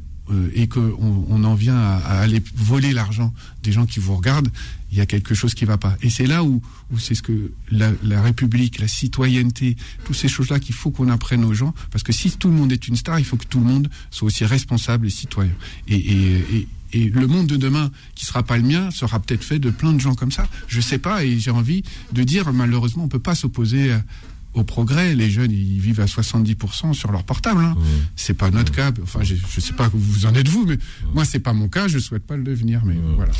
et qu'on on en vient à, aller voler l'argent des gens qui vous regardent, il y a quelque chose qui ne va pas. Et c'est là où, c'est ce que la, République, la citoyenneté, toutes ces choses-là qu'il faut qu'on apprenne aux gens, parce que si tout le monde est une star, il faut que tout le monde soit aussi responsable et citoyen. Et, le monde de demain, qui sera pas le mien, sera peut-être fait de plein de gens comme ça. Je sais pas, et j'ai envie de dire, malheureusement, on peut pas s'opposer au progrès. Les jeunes, ils vivent à 70% sur leur portable. Hein. C'est pas notre cas. Enfin, je, je sais pas où vous en êtes vous, mais moi, c'est pas mon cas. Je souhaite pas le devenir, mais voilà.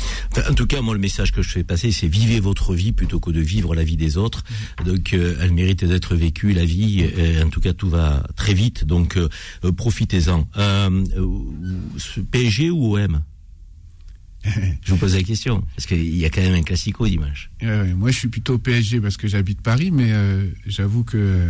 en tout cas, moi, le message que je fais passer, c'est vivez votre vie plutôt que de vivre la vie des autres. Donc, euh, elle mérite d'être vécue, la vie. en tout cas, tout va très vite. Donc, euh, euh, profitez-en. PSG ou OM je vous pose la question, parce qu'il y a quand même un classico dimanche. moi, je suis plutôt PSG parce que j'habite Paris, mais euh, j'avoue que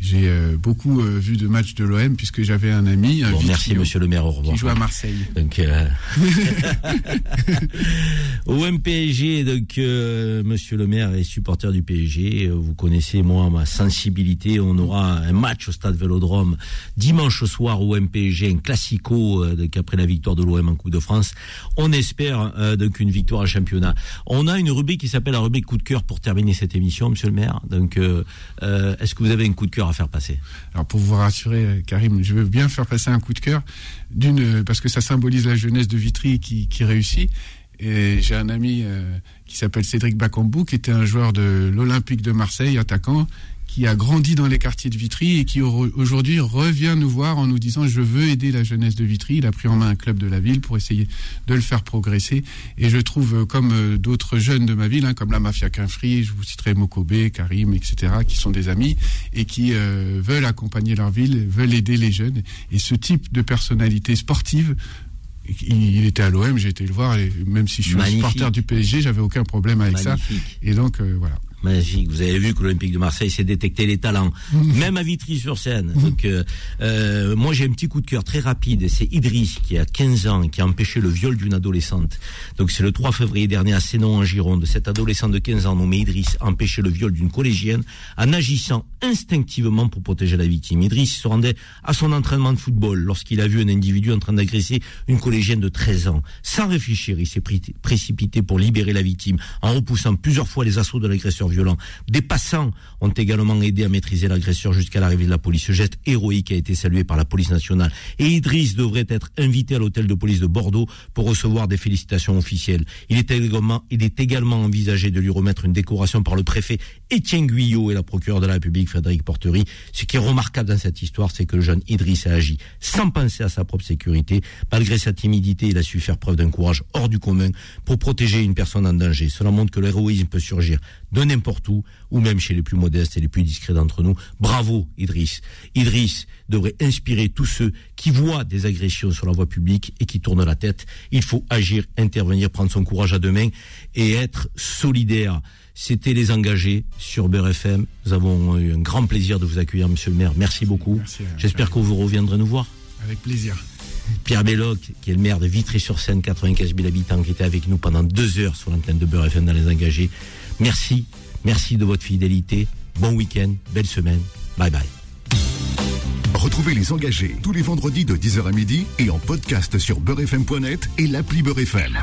j'ai euh, beaucoup euh, vu de matchs de l'OM puisque j'avais un ami. Un merci Monsieur le maire, au revoir. Qui joue à Marseille. Donc, euh... OM PSG, donc Monsieur le maire est supporter du PSG. Vous connaissez moi ma sensibilité. On aura un match au stade Vélodrome dimanche soir au PSG, un classico donc après la victoire de l'OM en Coupe de France. On espère donc une victoire en championnat. On a une rubrique qui s'appelle la rubrique coup de cœur pour terminer cette émission, Monsieur le maire. Donc, est-ce que vous avez un coup de cœur à faire passer Alors pour vous rassurer, Karim, je veux bien faire passer un coup de cœur, d'une parce que ça symbolise la jeunesse de Vitry qui, réussit. Et j'ai un ami euh, qui s'appelle Cédric Bakambu, qui était un joueur de l'Olympique de Marseille, attaquant, qui a grandi dans les quartiers de Vitry et qui aujourd'hui revient nous voir en nous disant je veux aider la jeunesse de Vitry. Il a pris en main un club de la ville pour essayer de le faire progresser. Et je trouve, euh, comme euh, d'autres jeunes de ma ville, hein, comme la Mafia Quinfri, je vous citerai Mokobe, Karim, etc., qui sont des amis et qui euh, veulent accompagner leur ville, veulent aider les jeunes. Et ce type de personnalité sportive il était à l'OM, j'ai été le voir, et même si je suis un supporter du PSG, j'avais aucun problème avec ça. Et donc, voilà. Magique. Vous avez vu que l'Olympique de Marseille s'est détecté les talents, même à Vitry-sur-Seine. Donc, euh, euh, moi, j'ai un petit coup de cœur très rapide. C'est Idriss qui a 15 ans, qui a empêché le viol d'une adolescente. Donc, c'est le 3 février dernier à Sénon, en Gironde. Cet adolescent de 15 ans, nommé Idriss, a empêché le viol d'une collégienne en agissant instinctivement pour protéger la victime. Idriss se rendait à son entraînement de football lorsqu'il a vu un individu en train d'agresser une collégienne de 13 ans. Sans réfléchir, il s'est précipité pour libérer la victime en repoussant plusieurs fois les assauts de l'agresseur violent. Des passants ont également aidé à maîtriser l'agresseur jusqu'à l'arrivée de la police. Ce geste héroïque a été salué par la police nationale. Et Idriss devrait être invité à l'hôtel de police de Bordeaux pour recevoir des félicitations officielles. Il est également envisagé de lui remettre une décoration par le préfet Étienne Guyot et la procureure de la République Frédéric Portery. Ce qui est remarquable dans cette histoire, c'est que le jeune Idriss a agi sans penser à sa propre sécurité. Malgré sa timidité, il a su faire preuve d'un courage hors du commun pour protéger une personne en danger. Cela montre que l'héroïsme peut surgir de n'importe où, ou même chez les plus modestes et les plus discrets d'entre nous. Bravo, Idriss. Idriss devrait inspirer tous ceux qui voient des agressions sur la voie publique et qui tournent la tête. Il faut agir, intervenir, prendre son courage à deux mains et être solidaire. C'était les engagés sur Beurre FM. Nous avons eu un grand plaisir de vous accueillir, monsieur le maire. Merci beaucoup. J'espère que vous reviendrez nous voir. Avec plaisir. Pierre Belloc, qui est le maire de Vitry-sur-Seine, 95 000 habitants, qui était avec nous pendant deux heures sur l'antenne de Beurre FM dans les engagés. Merci, merci de votre fidélité. Bon week-end, belle semaine. Bye bye. Retrouvez les engagés tous les vendredis de 10h à midi et en podcast sur beurrefm.net et l'appli Beurre FM.